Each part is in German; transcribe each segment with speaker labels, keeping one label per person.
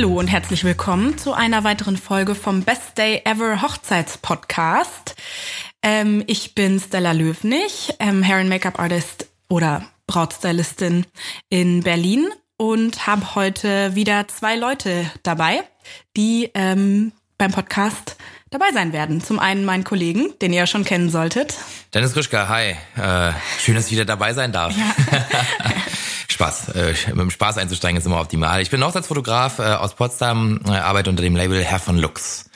Speaker 1: Hallo und herzlich willkommen zu einer weiteren Folge vom Best Day Ever Hochzeitspodcast. Ähm, ich bin Stella Löwnig, ähm, Hair and Make-up Artist oder Brautstylistin in Berlin und habe heute wieder zwei Leute dabei, die ähm, beim Podcast dabei sein werden. Zum einen meinen Kollegen, den ihr ja schon kennen solltet.
Speaker 2: Dennis Grischka, hi. Äh, schön, dass ich wieder dabei sein darf. Ja. Spaß. Äh, mit dem Spaß einzusteigen ist immer optimal. Ich bin Hochzeitsfotograf äh, aus Potsdam, äh, arbeite unter dem Label Herr von Lux.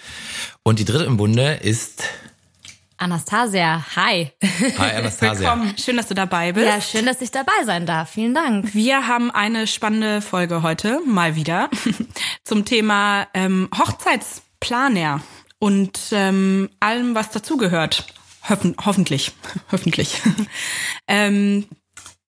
Speaker 2: Und die dritte im Bunde ist
Speaker 3: Anastasia, hi.
Speaker 2: Hi Anastasia.
Speaker 1: Willkommen. Schön, dass du dabei bist.
Speaker 3: Ja, schön, dass ich dabei sein darf. Vielen Dank.
Speaker 1: Wir haben eine spannende Folge heute, mal wieder, zum Thema ähm, Hochzeitsplaner und ähm, allem, was dazugehört. Hoffen, hoffentlich. hoffentlich. ähm,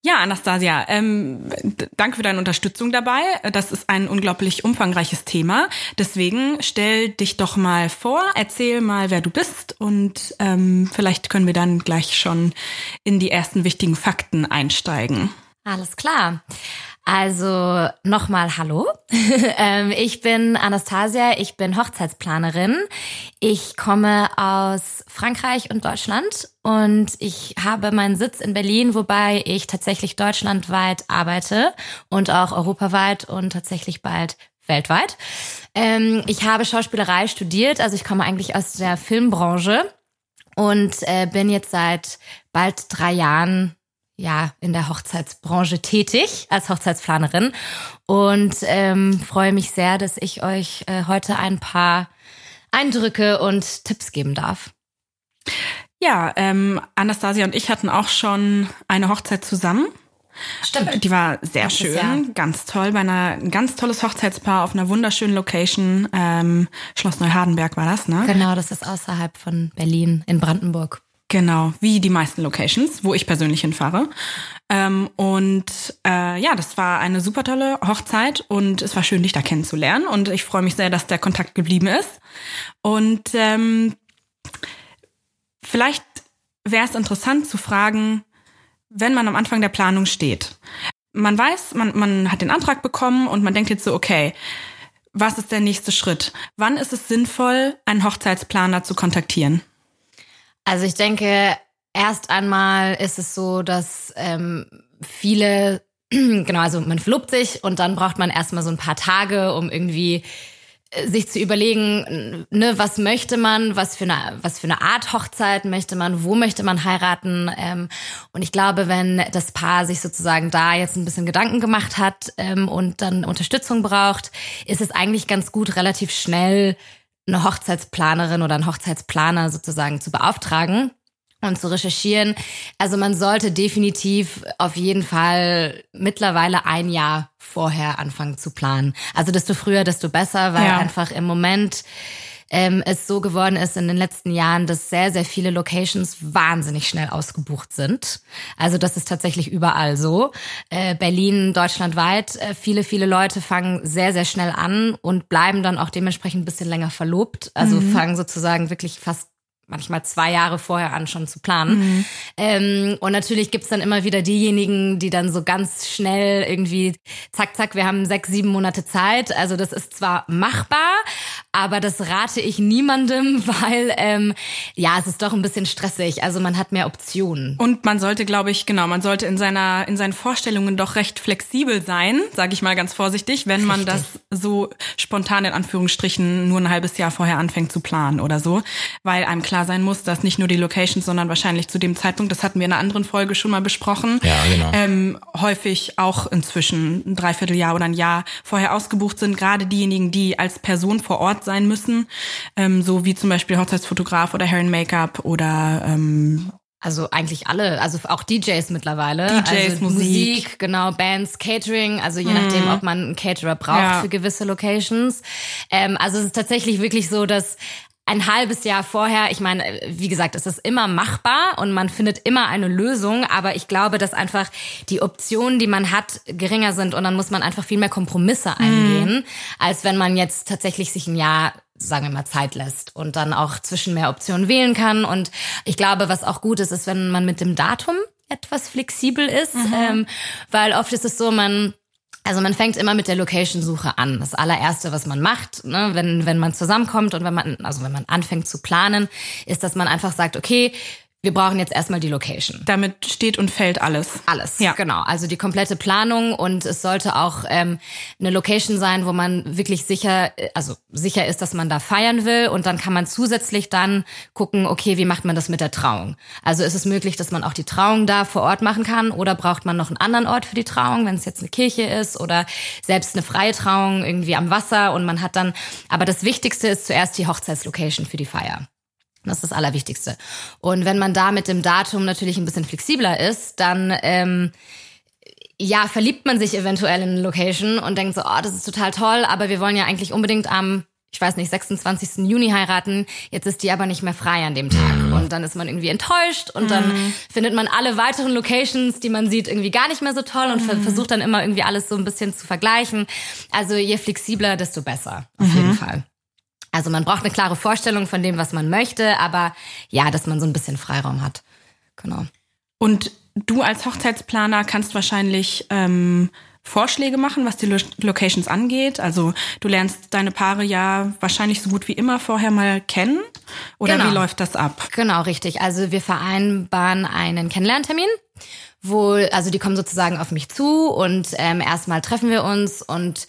Speaker 1: ja, Anastasia, ähm, danke für deine Unterstützung dabei. Das ist ein unglaublich umfangreiches Thema. Deswegen stell dich doch mal vor, erzähl mal, wer du bist und ähm, vielleicht können wir dann gleich schon in die ersten wichtigen Fakten einsteigen.
Speaker 3: Alles klar. Also nochmal Hallo. Ähm, ich bin Anastasia, ich bin Hochzeitsplanerin. Ich komme aus Frankreich und Deutschland und ich habe meinen Sitz in Berlin, wobei ich tatsächlich deutschlandweit arbeite und auch europaweit und tatsächlich bald weltweit. Ähm, ich habe Schauspielerei studiert, also ich komme eigentlich aus der Filmbranche und äh, bin jetzt seit bald drei Jahren ja in der Hochzeitsbranche tätig als Hochzeitsplanerin und ähm, freue mich sehr, dass ich euch äh, heute ein paar Eindrücke und Tipps geben darf.
Speaker 1: Ja, ähm, Anastasia und ich hatten auch schon eine Hochzeit zusammen.
Speaker 3: Stimmt.
Speaker 1: Die war sehr schön, Jahr. ganz toll, bei einer ein ganz tolles Hochzeitspaar auf einer wunderschönen Location. Ähm, Schloss Neuhardenberg war das, ne?
Speaker 3: Genau, das ist außerhalb von Berlin in Brandenburg.
Speaker 1: Genau, wie die meisten Locations, wo ich persönlich hinfahre. Ähm, und äh, ja, das war eine super tolle Hochzeit und es war schön, dich da kennenzulernen. Und ich freue mich sehr, dass der Kontakt geblieben ist. Und ähm, vielleicht wäre es interessant zu fragen, wenn man am Anfang der Planung steht. Man weiß, man, man hat den Antrag bekommen und man denkt jetzt so, okay, was ist der nächste Schritt? Wann ist es sinnvoll, einen Hochzeitsplaner zu kontaktieren?
Speaker 3: Also ich denke, erst einmal ist es so, dass ähm, viele, genau, also man verlobt sich und dann braucht man erstmal so ein paar Tage, um irgendwie äh, sich zu überlegen, ne, was möchte man, was für eine, was für eine Art Hochzeit möchte man, wo möchte man heiraten. Ähm, und ich glaube, wenn das Paar sich sozusagen da jetzt ein bisschen Gedanken gemacht hat ähm, und dann Unterstützung braucht, ist es eigentlich ganz gut, relativ schnell eine Hochzeitsplanerin oder einen Hochzeitsplaner sozusagen zu beauftragen und zu recherchieren. Also man sollte definitiv auf jeden Fall mittlerweile ein Jahr vorher anfangen zu planen. Also desto früher, desto besser, weil ja. einfach im Moment ähm, es so geworden ist in den letzten Jahren, dass sehr, sehr viele Locations wahnsinnig schnell ausgebucht sind. Also das ist tatsächlich überall so. Äh, Berlin, deutschlandweit, äh, viele, viele Leute fangen sehr, sehr schnell an und bleiben dann auch dementsprechend ein bisschen länger verlobt. Also mhm. fangen sozusagen wirklich fast manchmal zwei Jahre vorher an schon zu planen. Mhm. Ähm, und natürlich gibt's dann immer wieder diejenigen, die dann so ganz schnell irgendwie, zack, zack, wir haben sechs, sieben Monate Zeit. Also das ist zwar machbar, aber das rate ich niemandem, weil ähm, ja, es ist doch ein bisschen stressig. Also man hat mehr Optionen.
Speaker 1: Und man sollte, glaube ich, genau, man sollte in seiner in seinen Vorstellungen doch recht flexibel sein, sage ich mal ganz vorsichtig, wenn man Richtig. das so spontan in Anführungsstrichen nur ein halbes Jahr vorher anfängt zu planen oder so, weil einem klar sein muss, dass nicht nur die Locations, sondern wahrscheinlich zu dem Zeitpunkt, das hatten wir in einer anderen Folge schon mal besprochen,
Speaker 2: ja, genau.
Speaker 1: ähm, häufig auch inzwischen ein Dreivierteljahr oder ein Jahr vorher ausgebucht sind. Gerade diejenigen, die als Person vor Ort sein müssen, ähm, so wie zum Beispiel Hochzeitsfotograf oder Hair and Make-up oder ähm,
Speaker 3: also eigentlich alle, also auch DJs mittlerweile.
Speaker 1: DJs,
Speaker 3: also
Speaker 1: Musik.
Speaker 3: Musik. genau, Bands, Catering, also je nachdem, mhm. ob man einen Caterer braucht ja. für gewisse Locations. Ähm, also es ist tatsächlich wirklich so, dass ein halbes Jahr vorher, ich meine, wie gesagt, es ist immer machbar und man findet immer eine Lösung, aber ich glaube, dass einfach die Optionen, die man hat, geringer sind und dann muss man einfach viel mehr Kompromisse mhm. eingehen, mhm. als wenn man jetzt tatsächlich sich ein Jahr sagen wir mal, Zeit lässt und dann auch zwischen mehr Optionen wählen kann. Und ich glaube, was auch gut ist, ist, wenn man mit dem Datum etwas flexibel ist, mhm. ähm, weil oft ist es so, man Also man fängt immer mit der Location-Suche an. Das allererste, was man macht, ne, wenn, wenn man zusammenkommt und wenn man, also wenn man anfängt zu planen, ist, dass man einfach sagt, okay, wir brauchen jetzt erstmal die Location.
Speaker 1: Damit steht und fällt alles.
Speaker 3: Alles, ja. genau. Also die komplette Planung und es sollte auch ähm, eine Location sein, wo man wirklich sicher, also sicher ist, dass man da feiern will und dann kann man zusätzlich dann gucken, okay, wie macht man das mit der Trauung? Also ist es möglich, dass man auch die Trauung da vor Ort machen kann oder braucht man noch einen anderen Ort für die Trauung, wenn es jetzt eine Kirche ist oder selbst eine freie Trauung irgendwie am Wasser und man hat dann, aber das Wichtigste ist zuerst die Hochzeitslocation für die Feier. Das ist das Allerwichtigste. Und wenn man da mit dem Datum natürlich ein bisschen flexibler ist, dann ähm, ja, verliebt man sich eventuell in eine Location und denkt so, oh, das ist total toll, aber wir wollen ja eigentlich unbedingt am, ich weiß nicht, 26. Juni heiraten. Jetzt ist die aber nicht mehr frei an dem Tag. Mhm. Und dann ist man irgendwie enttäuscht und mhm. dann findet man alle weiteren Locations, die man sieht, irgendwie gar nicht mehr so toll und mhm. versucht dann immer irgendwie alles so ein bisschen zu vergleichen. Also je flexibler, desto besser, auf jeden mhm. Fall. Also man braucht eine klare Vorstellung von dem, was man möchte, aber ja, dass man so ein bisschen Freiraum hat. Genau.
Speaker 1: Und du als Hochzeitsplaner kannst wahrscheinlich ähm, Vorschläge machen, was die Lo Locations angeht. Also du lernst deine Paare ja wahrscheinlich so gut wie immer vorher mal kennen. Oder genau. wie läuft das ab?
Speaker 3: Genau, richtig. Also wir vereinbaren einen Kennenlerntermin wo, also die kommen sozusagen auf mich zu und ähm, erstmal treffen wir uns und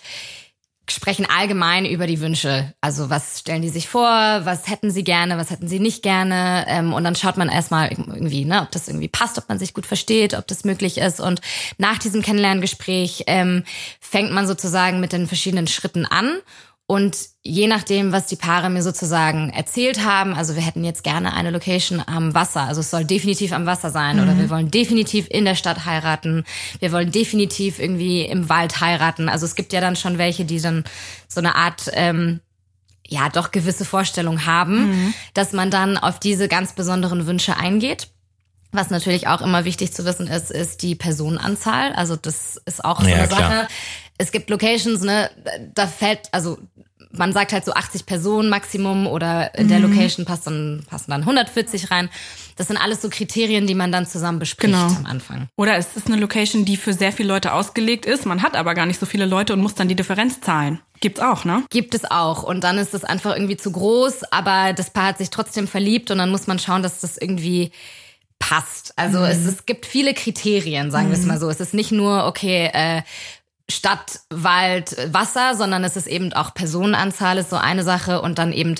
Speaker 3: sprechen allgemein über die Wünsche. Also was stellen die sich vor, was hätten sie gerne, was hätten sie nicht gerne. Ähm, und dann schaut man erstmal irgendwie, ne, ob das irgendwie passt, ob man sich gut versteht, ob das möglich ist. Und nach diesem Kennenlerngespräch ähm, fängt man sozusagen mit den verschiedenen Schritten an und je nachdem, was die Paare mir sozusagen erzählt haben, also wir hätten jetzt gerne eine Location am Wasser, also es soll definitiv am Wasser sein mhm. oder wir wollen definitiv in der Stadt heiraten, wir wollen definitiv irgendwie im Wald heiraten. Also es gibt ja dann schon welche, die dann so eine Art ähm, ja doch gewisse Vorstellung haben, mhm. dass man dann auf diese ganz besonderen Wünsche eingeht. Was natürlich auch immer wichtig zu wissen ist, ist die Personenanzahl. Also das ist auch so ja, eine klar. Es gibt Locations, ne, da fällt, also man sagt halt so 80 Personen Maximum oder in der mhm. Location passt dann, passen dann 140 rein. Das sind alles so Kriterien, die man dann zusammen bespricht genau. am Anfang.
Speaker 1: Oder es ist eine Location, die für sehr viele Leute ausgelegt ist. Man hat aber gar nicht so viele Leute und muss dann die Differenz zahlen. Gibt's auch, ne?
Speaker 3: Gibt es auch. Und dann ist es einfach irgendwie zu groß, aber das Paar hat sich trotzdem verliebt und dann muss man schauen, dass das irgendwie passt. Also mhm. es, es gibt viele Kriterien, sagen mhm. wir es mal so. Es ist nicht nur, okay, äh, Stadt, Wald, Wasser, sondern es ist eben auch Personenanzahl ist so eine Sache und dann eben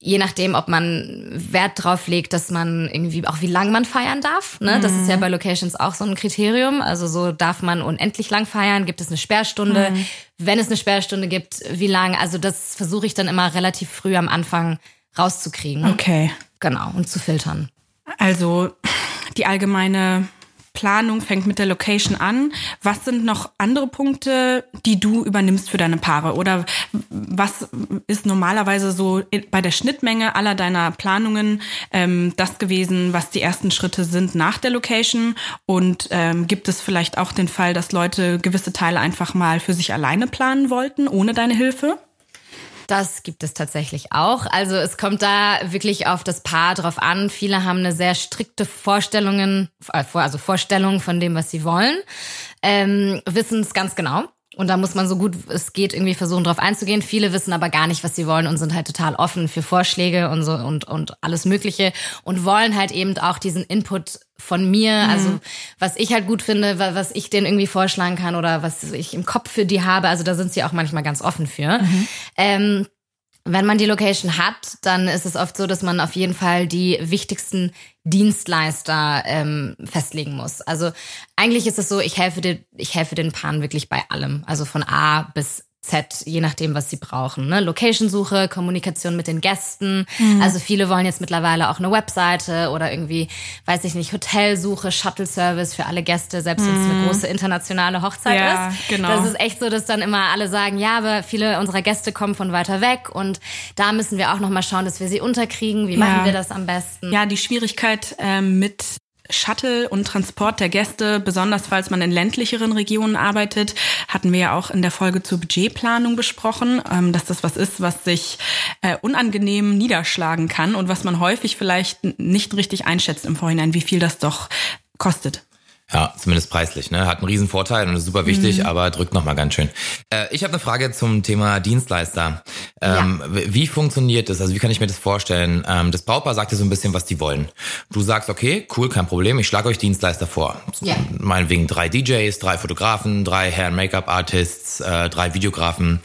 Speaker 3: je nachdem, ob man Wert drauf legt, dass man irgendwie auch wie lang man feiern darf. Ne? Mhm. Das ist ja mhm. bei Locations auch so ein Kriterium. Also so darf man unendlich lang feiern, gibt es eine Sperrstunde. Mhm. Wenn es eine Sperrstunde gibt, wie lang? Also das versuche ich dann immer relativ früh am Anfang rauszukriegen.
Speaker 1: Okay.
Speaker 3: Genau, und zu filtern.
Speaker 1: Also die allgemeine Planung fängt mit der Location an. Was sind noch andere Punkte, die du übernimmst für deine Paare? Oder was ist normalerweise so bei der Schnittmenge aller deiner Planungen ähm, das gewesen, was die ersten Schritte sind nach der Location? Und ähm, gibt es vielleicht auch den Fall, dass Leute gewisse Teile einfach mal für sich alleine planen wollten, ohne deine Hilfe?
Speaker 3: Das gibt es tatsächlich auch. Also es kommt da wirklich auf das Paar drauf an. Viele haben eine sehr strikte Vorstellungen, äh, also Vorstellung von dem, was sie wollen, ähm, wissen es ganz genau. Und da muss man so gut es geht irgendwie versuchen, drauf einzugehen. Viele wissen aber gar nicht, was sie wollen und sind halt total offen für Vorschläge und so und, und alles Mögliche und wollen halt eben auch diesen Input von mir, mhm. also was ich halt gut finde, was ich denen irgendwie vorschlagen kann oder was ich im Kopf für die habe. Also da sind sie auch manchmal ganz offen für. Mhm. Ähm, wenn man die Location hat, dann ist es oft so, dass man auf jeden Fall die wichtigsten Dienstleister ähm, festlegen muss. Also eigentlich ist es so, ich helfe, den, ich helfe den Paaren wirklich bei allem. Also von A bis Z, je nachdem, was sie brauchen. Ne? Location-Suche, Kommunikation mit den Gästen. Mhm. Also viele wollen jetzt mittlerweile auch eine Webseite oder irgendwie, weiß ich nicht, Hotelsuche, Shuttle-Service für alle Gäste, selbst wenn es eine mhm. große internationale Hochzeit ja, ist. Genau. Das ist echt so, dass dann immer alle sagen, ja, aber viele unserer Gäste kommen von weiter weg und da müssen wir auch nochmal schauen, dass wir sie unterkriegen. Wie ja. machen wir das am besten?
Speaker 1: Ja, die Schwierigkeit ähm, mit Shuttle und Transport der Gäste, besonders falls man in ländlicheren Regionen arbeitet, hatten wir ja auch in der Folge zur Budgetplanung besprochen, ähm, dass das was ist, was sich äh, unangenehm niederschlagen kann und was man häufig vielleicht nicht richtig einschätzt im Vorhinein, wie viel das doch kostet.
Speaker 2: Ja, zumindest preislich. Ne? Hat einen riesen Vorteil und ist super wichtig,
Speaker 3: Mhm.
Speaker 2: aber drückt nochmal ganz schön. Äh, ich habe eine Frage zum Thema Dienstleister. Ähm, w- Wie funktioniert das? Also wie kann ich mir das vorstellen? Ähm, das Brautpaar sagt dir so ein bisschen, was die wollen. Du sagst, okay, cool, kein Problem, ich schlage euch Dienstleister vor.
Speaker 3: Ja.
Speaker 2: Meinetwegen drei DJs, drei Fotografen, drei Hair- und Make-up-Artists, äh, drei Videografen.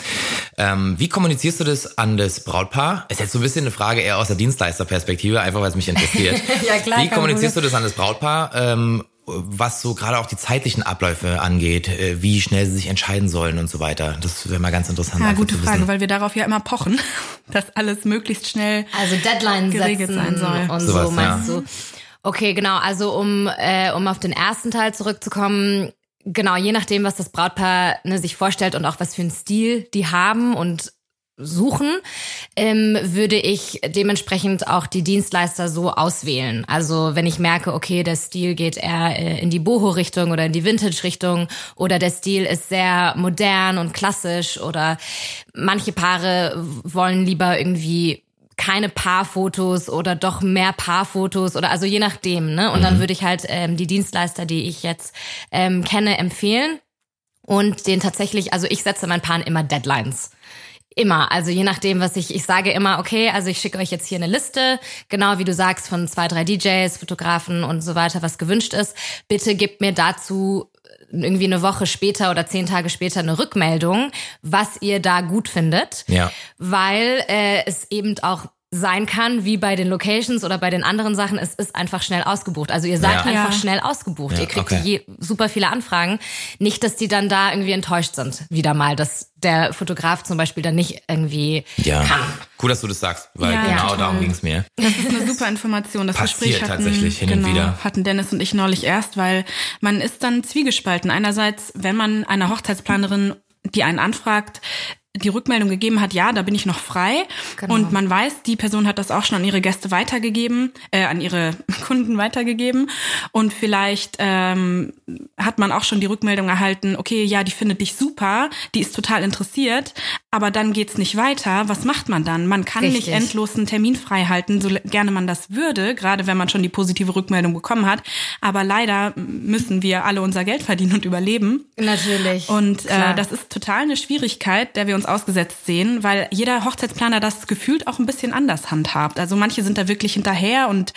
Speaker 2: Ähm, wie kommunizierst du das an das Brautpaar? Ist jetzt so ein bisschen eine Frage eher aus der Dienstleisterperspektive, einfach weil es mich interessiert.
Speaker 3: Ja, klar,
Speaker 2: Wie kommunizierst du das an das Brautpaar? Ähm, was so gerade auch die zeitlichen Abläufe angeht, äh, wie schnell sie sich entscheiden sollen und so weiter. Das wäre mal ganz interessant.
Speaker 1: Ja, gute
Speaker 2: zu wissen.
Speaker 1: Frage, weil wir darauf ja immer pochen, dass alles möglichst schnell
Speaker 3: Also Deadline
Speaker 1: Geregelt
Speaker 3: setzen
Speaker 1: sein soll.
Speaker 3: und
Speaker 2: Sowas,
Speaker 3: so meinst
Speaker 2: ja.
Speaker 3: du. Okay, genau. Also um äh, um auf den ersten Teil zurückzukommen, genau je nachdem, was das Brautpaar ne, sich vorstellt und auch was für einen Stil die haben und suchen, ähm, würde ich dementsprechend auch die Dienstleister so auswählen. Also wenn ich merke, okay, der Stil geht eher äh, in die Boho-Richtung oder in die Vintage-Richtung oder der Stil ist sehr modern und klassisch oder manche Paare wollen lieber irgendwie keine Paarfotos oder doch mehr Paarfotos oder also je nachdem, ne? Und dann würde ich halt ähm, die Dienstleister, die ich jetzt ähm, kenne, empfehlen und den tatsächlich, also ich setze meinen Paaren immer Deadlines. Immer, also je nachdem, was ich, ich sage immer, okay, also ich schicke euch jetzt hier eine Liste, genau wie du sagst, von zwei, drei DJs, Fotografen und so weiter, was gewünscht ist. Bitte gebt mir dazu irgendwie eine Woche später oder zehn Tage später eine Rückmeldung, was ihr da gut findet.
Speaker 2: Ja.
Speaker 3: Weil äh, es eben auch sein kann, wie bei den Locations oder bei den anderen Sachen, es ist einfach schnell ausgebucht. Also ihr seid
Speaker 2: Ja.
Speaker 3: einfach
Speaker 1: Ja.
Speaker 3: schnell ausgebucht.
Speaker 2: Ja,
Speaker 3: ihr kriegt
Speaker 2: okay.
Speaker 3: je, super viele Anfragen. Nicht, dass die dann da irgendwie enttäuscht sind, wieder mal, dass der Fotograf zum Beispiel dann nicht irgendwie
Speaker 2: Ja.
Speaker 3: kann.
Speaker 2: Cool, dass du das sagst, weil
Speaker 1: Ja,
Speaker 2: genau darum ging es mir.
Speaker 1: Das ist eine super Information. Das
Speaker 2: Passiert
Speaker 1: Gespräch hatten,
Speaker 2: tatsächlich hin und
Speaker 1: genau,
Speaker 2: wieder.
Speaker 1: hatten Dennis und ich neulich erst, weil man ist dann zwiegespalten. Einerseits, wenn man einer Hochzeitsplanerin, die einen anfragt, die Rückmeldung gegeben hat, ja, da bin ich noch frei.
Speaker 3: Genau.
Speaker 1: Und man weiß, die Person hat das auch schon an ihre Gäste weitergegeben, äh, an ihre Kunden weitergegeben. Und vielleicht ähm, hat man auch schon die Rückmeldung erhalten, okay, ja, die findet dich super, die ist total interessiert, aber dann geht's nicht weiter. Was macht man dann? Man kann
Speaker 3: Richtig.
Speaker 1: nicht endlos einen Termin frei halten, so gerne man das würde, gerade wenn man schon die positive Rückmeldung bekommen hat. Aber leider müssen wir alle unser Geld verdienen und überleben.
Speaker 3: Natürlich.
Speaker 1: Und
Speaker 3: Klar.
Speaker 1: äh, das ist total eine Schwierigkeit, der wir uns ausgesetzt sehen, weil jeder Hochzeitsplaner das gefühlt auch ein bisschen anders handhabt. Also manche sind da wirklich hinterher und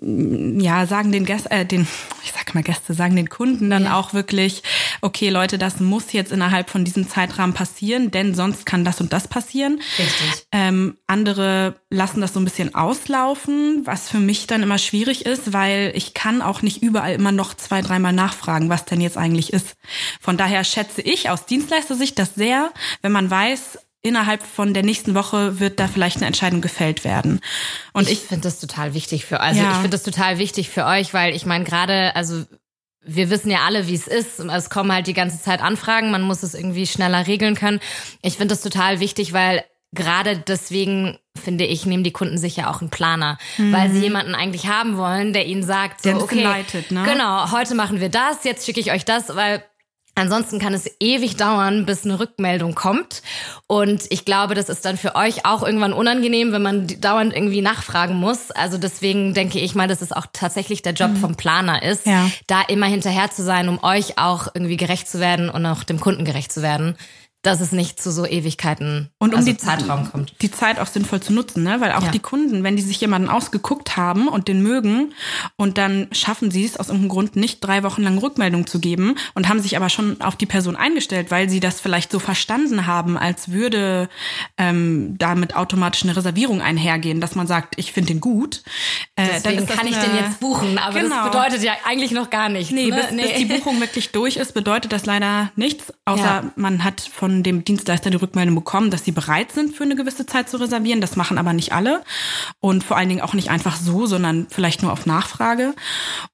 Speaker 1: ja, sagen den Gästen, äh, den, ich sag mal Gäste, sagen den Kunden dann
Speaker 3: Ja.
Speaker 1: auch wirklich, okay Leute, das muss jetzt innerhalb von diesem Zeitrahmen passieren, denn sonst kann das und das passieren.
Speaker 3: Richtig.
Speaker 1: Ähm, andere lassen das so ein bisschen auslaufen, was für mich dann immer schwierig ist, weil ich kann auch nicht überall immer noch zwei, dreimal nachfragen, was denn jetzt eigentlich ist. Von daher schätze ich aus Dienstleistersicht das sehr, wenn man weiß, innerhalb von der nächsten Woche wird da vielleicht eine Entscheidung gefällt werden. Und
Speaker 3: ich
Speaker 1: ich,
Speaker 3: finde das total wichtig für also
Speaker 1: Ja.
Speaker 3: ich finde das total wichtig für euch, weil ich meine gerade also wir wissen ja alle, wie es ist. Es kommen halt die ganze Zeit Anfragen, man muss es irgendwie schneller regeln können. Ich finde das total wichtig, weil gerade deswegen finde ich, nehmen die Kunden sich ja auch einen Planer, weil sie jemanden eigentlich haben wollen, der ihnen sagt, so,
Speaker 1: Mhm. Der
Speaker 3: okay,
Speaker 1: leitet, ne?
Speaker 3: genau, heute machen wir das, jetzt schicke ich euch das, weil Ansonsten kann es ewig dauern, bis eine Rückmeldung kommt. Und ich glaube, das ist dann für euch auch irgendwann unangenehm, wenn man dauernd irgendwie nachfragen muss. Also deswegen denke ich mal, dass es auch tatsächlich der Job vom Planer ist,
Speaker 1: Ja.
Speaker 3: da immer hinterher zu sein, um euch auch irgendwie gerecht zu werden und auch dem Kunden gerecht zu werden, dass es nicht zu so Ewigkeiten
Speaker 1: und um
Speaker 3: also
Speaker 1: die
Speaker 3: Zeitraum kommt.
Speaker 1: die Zeit auch sinnvoll zu nutzen, ne? Weil auch
Speaker 3: Ja.
Speaker 1: die Kunden, wenn die sich jemanden ausgeguckt haben und den mögen und dann schaffen sie es aus irgendeinem Grund nicht drei Wochen lang Rückmeldung zu geben und haben sich aber schon auf die Person eingestellt, weil sie das vielleicht so verstanden haben, als würde ähm, damit automatisch eine Reservierung einhergehen, dass man sagt, ich finde den gut. Äh, dann
Speaker 3: Deswegen kann ich
Speaker 1: eine-
Speaker 3: den jetzt buchen, aber
Speaker 1: Genau.
Speaker 3: das bedeutet ja eigentlich noch gar nichts.
Speaker 1: Nee,
Speaker 3: ne?
Speaker 1: bis, bis die Buchung wirklich durch ist, bedeutet das leider nichts, außer
Speaker 3: Ja.
Speaker 1: man hat von dem Dienstleister die Rückmeldung bekommen, dass sie bereit sind, für eine gewisse Zeit zu reservieren. Das machen aber nicht alle und vor allen Dingen auch nicht einfach so, sondern vielleicht nur auf Nachfrage.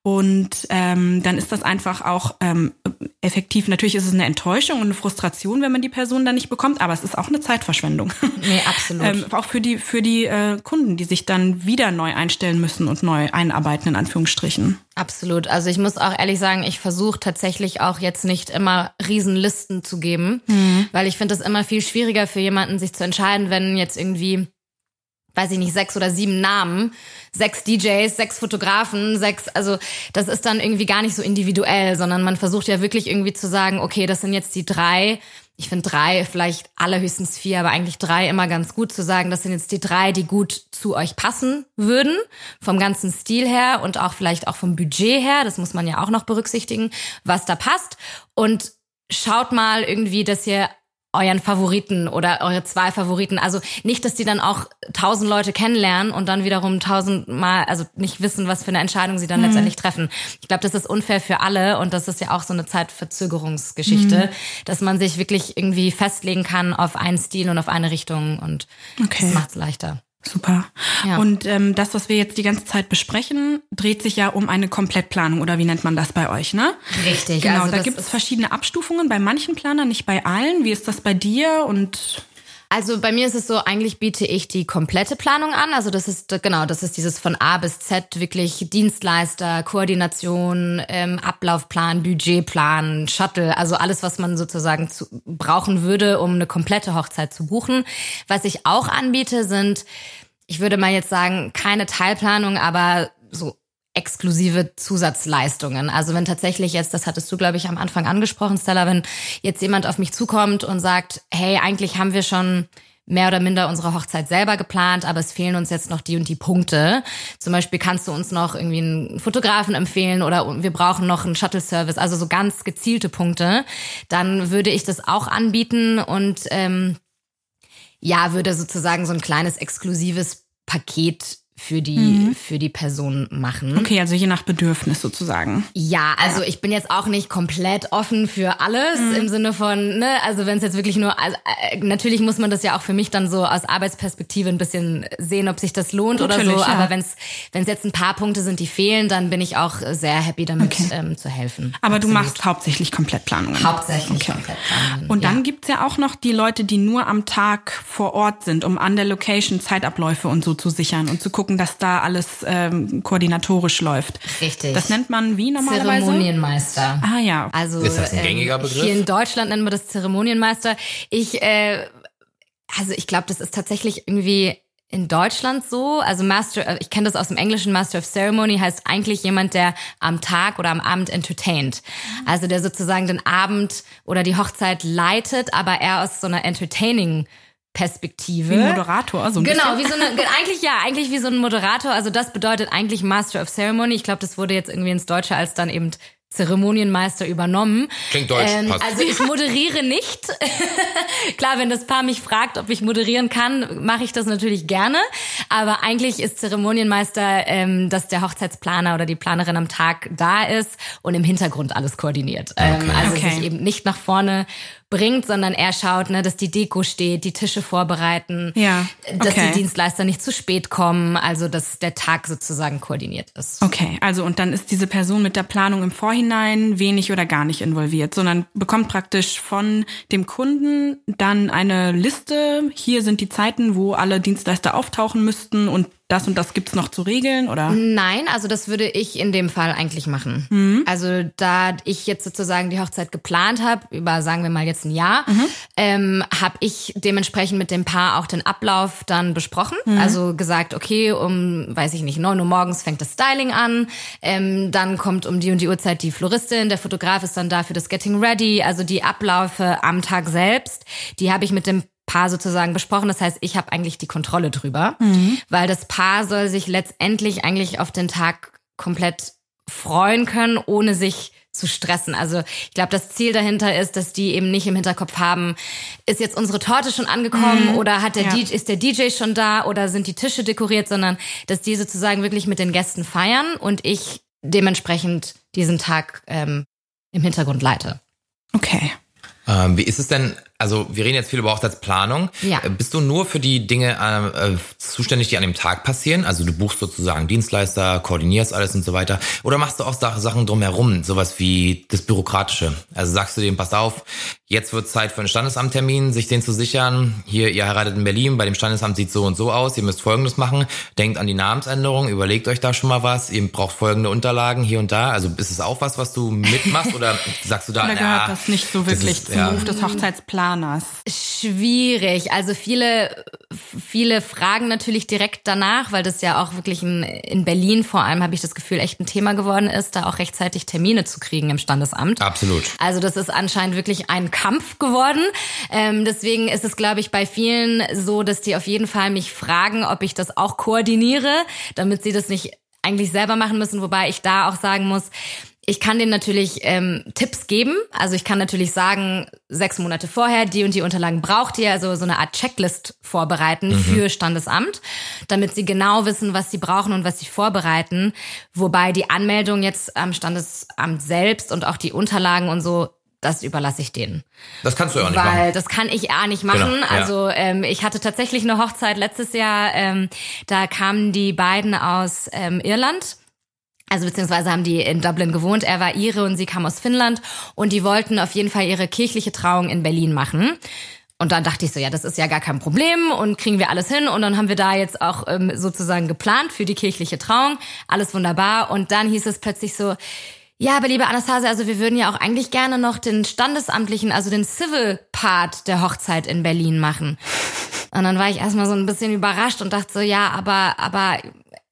Speaker 1: Und ähm, dann ist das einfach auch ähm, effektiv. Natürlich ist es eine Enttäuschung und eine Frustration, wenn man die Person dann nicht bekommt, aber es ist auch eine Zeitverschwendung.
Speaker 3: Nee, absolut.
Speaker 1: Ähm, auch für die für die äh, Kunden, die sich dann wieder neu einstellen müssen und neu einarbeiten in Anführungsstrichen.
Speaker 3: Absolut. Also ich muss auch ehrlich sagen, ich versuche tatsächlich auch jetzt nicht immer Riesenlisten zu geben, weil ich finde es immer viel schwieriger für jemanden, sich zu entscheiden, wenn jetzt irgendwie, weiß ich nicht, sechs oder sieben Namen, sechs DJs, sechs Fotografen, sechs, also das ist dann irgendwie gar nicht so individuell, sondern man versucht ja wirklich irgendwie zu sagen, okay, das sind jetzt die drei. Ich finde drei, vielleicht allerhöchstens vier, aber eigentlich drei immer ganz gut zu sagen, das sind jetzt die drei, die gut zu euch passen würden, vom ganzen Stil her und auch vielleicht auch vom Budget her, das muss man ja auch noch berücksichtigen, was da passt. Und schaut mal irgendwie, dass ihr euren Favoriten oder eure zwei Favoriten. Also nicht, dass die dann auch tausend Leute kennenlernen und dann wiederum tausendmal, also nicht wissen, was für eine Entscheidung sie dann mhm. letztendlich treffen. Ich glaube, das ist unfair für alle und das ist ja auch so eine Zeitverzögerungsgeschichte, mhm. dass man sich wirklich irgendwie festlegen kann auf einen Stil und auf eine Richtung und okay. das macht's leichter.
Speaker 1: Super. Ja. Und ähm, das, was wir jetzt die ganze Zeit besprechen, dreht sich ja um eine Komplettplanung oder wie nennt man das bei euch, ne?
Speaker 3: Richtig.
Speaker 1: Genau, also da gibt es verschiedene Abstufungen bei manchen Planern, nicht bei allen. Wie ist das bei dir und
Speaker 3: also bei mir ist es so, eigentlich biete ich die komplette Planung an. Also das ist genau, das ist dieses von A bis Z wirklich Dienstleister, Koordination, ähm, Ablaufplan, Budgetplan, Shuttle, also alles, was man sozusagen zu, brauchen würde, um eine komplette Hochzeit zu buchen. Was ich auch anbiete, sind, ich würde mal jetzt sagen, keine Teilplanung, aber so exklusive Zusatzleistungen. Also wenn tatsächlich jetzt, das hattest du, glaube ich, am Anfang angesprochen, Stella, wenn jetzt jemand auf mich zukommt und sagt, hey, eigentlich haben wir schon mehr oder minder unsere Hochzeit selber geplant, aber es fehlen uns jetzt noch die und die Punkte. Zum Beispiel kannst du uns noch irgendwie einen Fotografen empfehlen oder wir brauchen noch einen Shuttle-Service, also so ganz gezielte Punkte. Dann würde ich das auch anbieten und ähm, ja, würde sozusagen so ein kleines exklusives Paket für die mhm. für die Person machen.
Speaker 1: Okay, also je nach Bedürfnis sozusagen.
Speaker 3: Ja, also ich bin jetzt auch nicht komplett offen für alles mhm. im Sinne von, ne, also wenn es jetzt wirklich nur also, äh, natürlich muss man das ja auch für mich dann so aus Arbeitsperspektive ein bisschen sehen, ob sich das lohnt natürlich, oder so, ja. aber wenn es wenn es jetzt ein paar Punkte sind, die fehlen, dann bin ich auch sehr happy damit okay. ähm, zu helfen.
Speaker 1: Aber Absolut. du machst hauptsächlich Komplettplanungen.
Speaker 3: Hauptsächlich okay. Komplettplanungen.
Speaker 1: Und dann ja. gibt's ja auch noch die Leute, die nur am Tag vor Ort sind, um an der Location Zeitabläufe und so zu sichern und zu gucken gucken, dass da alles ähm, koordinatorisch läuft.
Speaker 3: Richtig.
Speaker 1: Das nennt man wie normalerweise?
Speaker 3: Zeremonienmeister.
Speaker 1: Ah ja.
Speaker 2: Also ist das ein gängiger ähm, Begriff?
Speaker 3: Hier in Deutschland nennen wir das Zeremonienmeister. Ich, äh, also ich glaube, das ist tatsächlich irgendwie in Deutschland so. Also Master, äh, ich kenne das aus dem Englischen, Master of Ceremony heißt eigentlich jemand, der am Tag oder am Abend entertaint. Also der sozusagen den Abend oder die Hochzeit leitet, aber er aus so einer entertaining Perspektive.
Speaker 1: Wie ein Moderator, so ein
Speaker 3: Genau,
Speaker 1: bisschen.
Speaker 3: wie so eine, eigentlich ja, eigentlich wie so ein Moderator. Also das bedeutet eigentlich Master of Ceremony. Ich glaube, das wurde jetzt irgendwie ins Deutsche als dann eben Zeremonienmeister übernommen.
Speaker 2: Klingt deutsch. Ähm,
Speaker 3: also ich moderiere nicht. Klar, wenn das Paar mich fragt, ob ich moderieren kann, mache ich das natürlich gerne. Aber eigentlich ist Zeremonienmeister, ähm, dass der Hochzeitsplaner oder die Planerin am Tag da ist und im Hintergrund alles koordiniert. Ähm, okay. Ähm, also okay. sich eben nicht nach vorne bringt, sondern er schaut, ne, dass die Deko steht, die Tische vorbereiten,
Speaker 1: ja.
Speaker 3: okay. dass die Dienstleister nicht zu spät kommen, also dass der Tag sozusagen koordiniert ist.
Speaker 1: Okay, also und dann ist diese Person mit der Planung im Vorhinein wenig oder gar nicht involviert, sondern bekommt praktisch von dem Kunden dann eine Liste, hier sind die Zeiten, wo alle Dienstleister auftauchen müssten und das und das gibt's noch zu regeln oder?
Speaker 3: Nein, also das würde ich in dem Fall eigentlich machen. Mhm. Also da ich jetzt sozusagen die Hochzeit geplant habe, über sagen wir mal jetzt ein Jahr, mhm. ähm, habe ich dementsprechend mit dem Paar auch den Ablauf dann besprochen. Mhm. Also gesagt, okay, um, weiß ich nicht, neun Uhr morgens fängt das Styling an, ähm, dann kommt um die und die Uhrzeit die Floristin, der Fotograf ist dann da für das Getting Ready, also die Abläufe am Tag selbst, die habe ich mit dem Paar sozusagen besprochen. Das heißt, ich habe eigentlich die Kontrolle drüber, mhm. weil das Paar soll sich letztendlich eigentlich auf den Tag komplett freuen können, ohne sich zu stressen. Also ich glaube, das Ziel dahinter ist, dass die eben nicht im Hinterkopf haben, ist jetzt unsere Torte schon angekommen mhm. oder hat der ja. DJ, ist der DJ schon da oder sind die Tische dekoriert, sondern dass die sozusagen wirklich mit den Gästen feiern und ich dementsprechend diesen Tag ähm, im Hintergrund leite.
Speaker 1: Okay.
Speaker 2: Ähm, wie ist es denn also wir reden jetzt viel über Hochzeitsplanung.
Speaker 3: Ja.
Speaker 2: Äh, bist du nur für die Dinge äh, zuständig, die an dem Tag passieren? Also du buchst sozusagen Dienstleister, koordinierst alles und so weiter. Oder machst du auch Sachen drumherum, sowas wie das Bürokratische? Also sagst du dem, pass auf, jetzt wird Zeit für einen Standesamttermin, sich den zu sichern. Hier, ihr heiratet in Berlin, bei dem Standesamt sieht so und so aus, ihr müsst Folgendes machen. Denkt an die Namensänderung, überlegt euch da schon mal was, ihr braucht folgende Unterlagen hier und da. Also ist es auch was, was du mitmachst oder sagst du da,
Speaker 1: oder gehört na, das nicht so wirklich zum ja. Ruf des Hochzeitsplans? Planers?
Speaker 3: Schwierig. Also viele, viele fragen natürlich direkt danach, weil das ja auch wirklich in, in Berlin vor allem, habe ich das Gefühl, echt ein Thema geworden ist, da auch rechtzeitig Termine zu kriegen im Standesamt.
Speaker 2: Absolut.
Speaker 3: Also das ist anscheinend wirklich ein Kampf geworden. Ähm, deswegen ist es, glaube ich, bei vielen so, dass die auf jeden Fall mich fragen, ob ich das auch koordiniere, damit sie das nicht eigentlich selber machen müssen, wobei ich da auch sagen muss, ich kann denen natürlich ähm, Tipps geben. Also ich kann natürlich sagen, sechs Monate vorher, die und die Unterlagen braucht ihr, also so eine Art Checklist vorbereiten mhm. für Standesamt, damit sie genau wissen, was sie brauchen und was sie vorbereiten. Wobei die Anmeldung jetzt am Standesamt selbst und auch die Unterlagen und so das überlasse ich denen.
Speaker 2: Das kannst du ja auch nicht
Speaker 3: Weil
Speaker 2: machen.
Speaker 3: Weil das kann ich auch nicht machen. Genau, ja. Also ähm, ich hatte tatsächlich eine Hochzeit letztes Jahr. Ähm, da kamen die beiden aus ähm, Irland. Also beziehungsweise haben die in Dublin gewohnt. Er war Ire und sie kam aus Finnland. Und die wollten auf jeden Fall ihre kirchliche Trauung in Berlin machen. Und dann dachte ich so, ja, das ist ja gar kein Problem und kriegen wir alles hin. Und dann haben wir da jetzt auch ähm, sozusagen geplant für die kirchliche Trauung. Alles wunderbar. Und dann hieß es plötzlich so, ja, aber liebe Anastasia, also wir würden ja auch eigentlich gerne noch den standesamtlichen, also den Civil Part der Hochzeit in Berlin machen. Und dann war ich erstmal so ein bisschen überrascht und dachte so, ja, aber, aber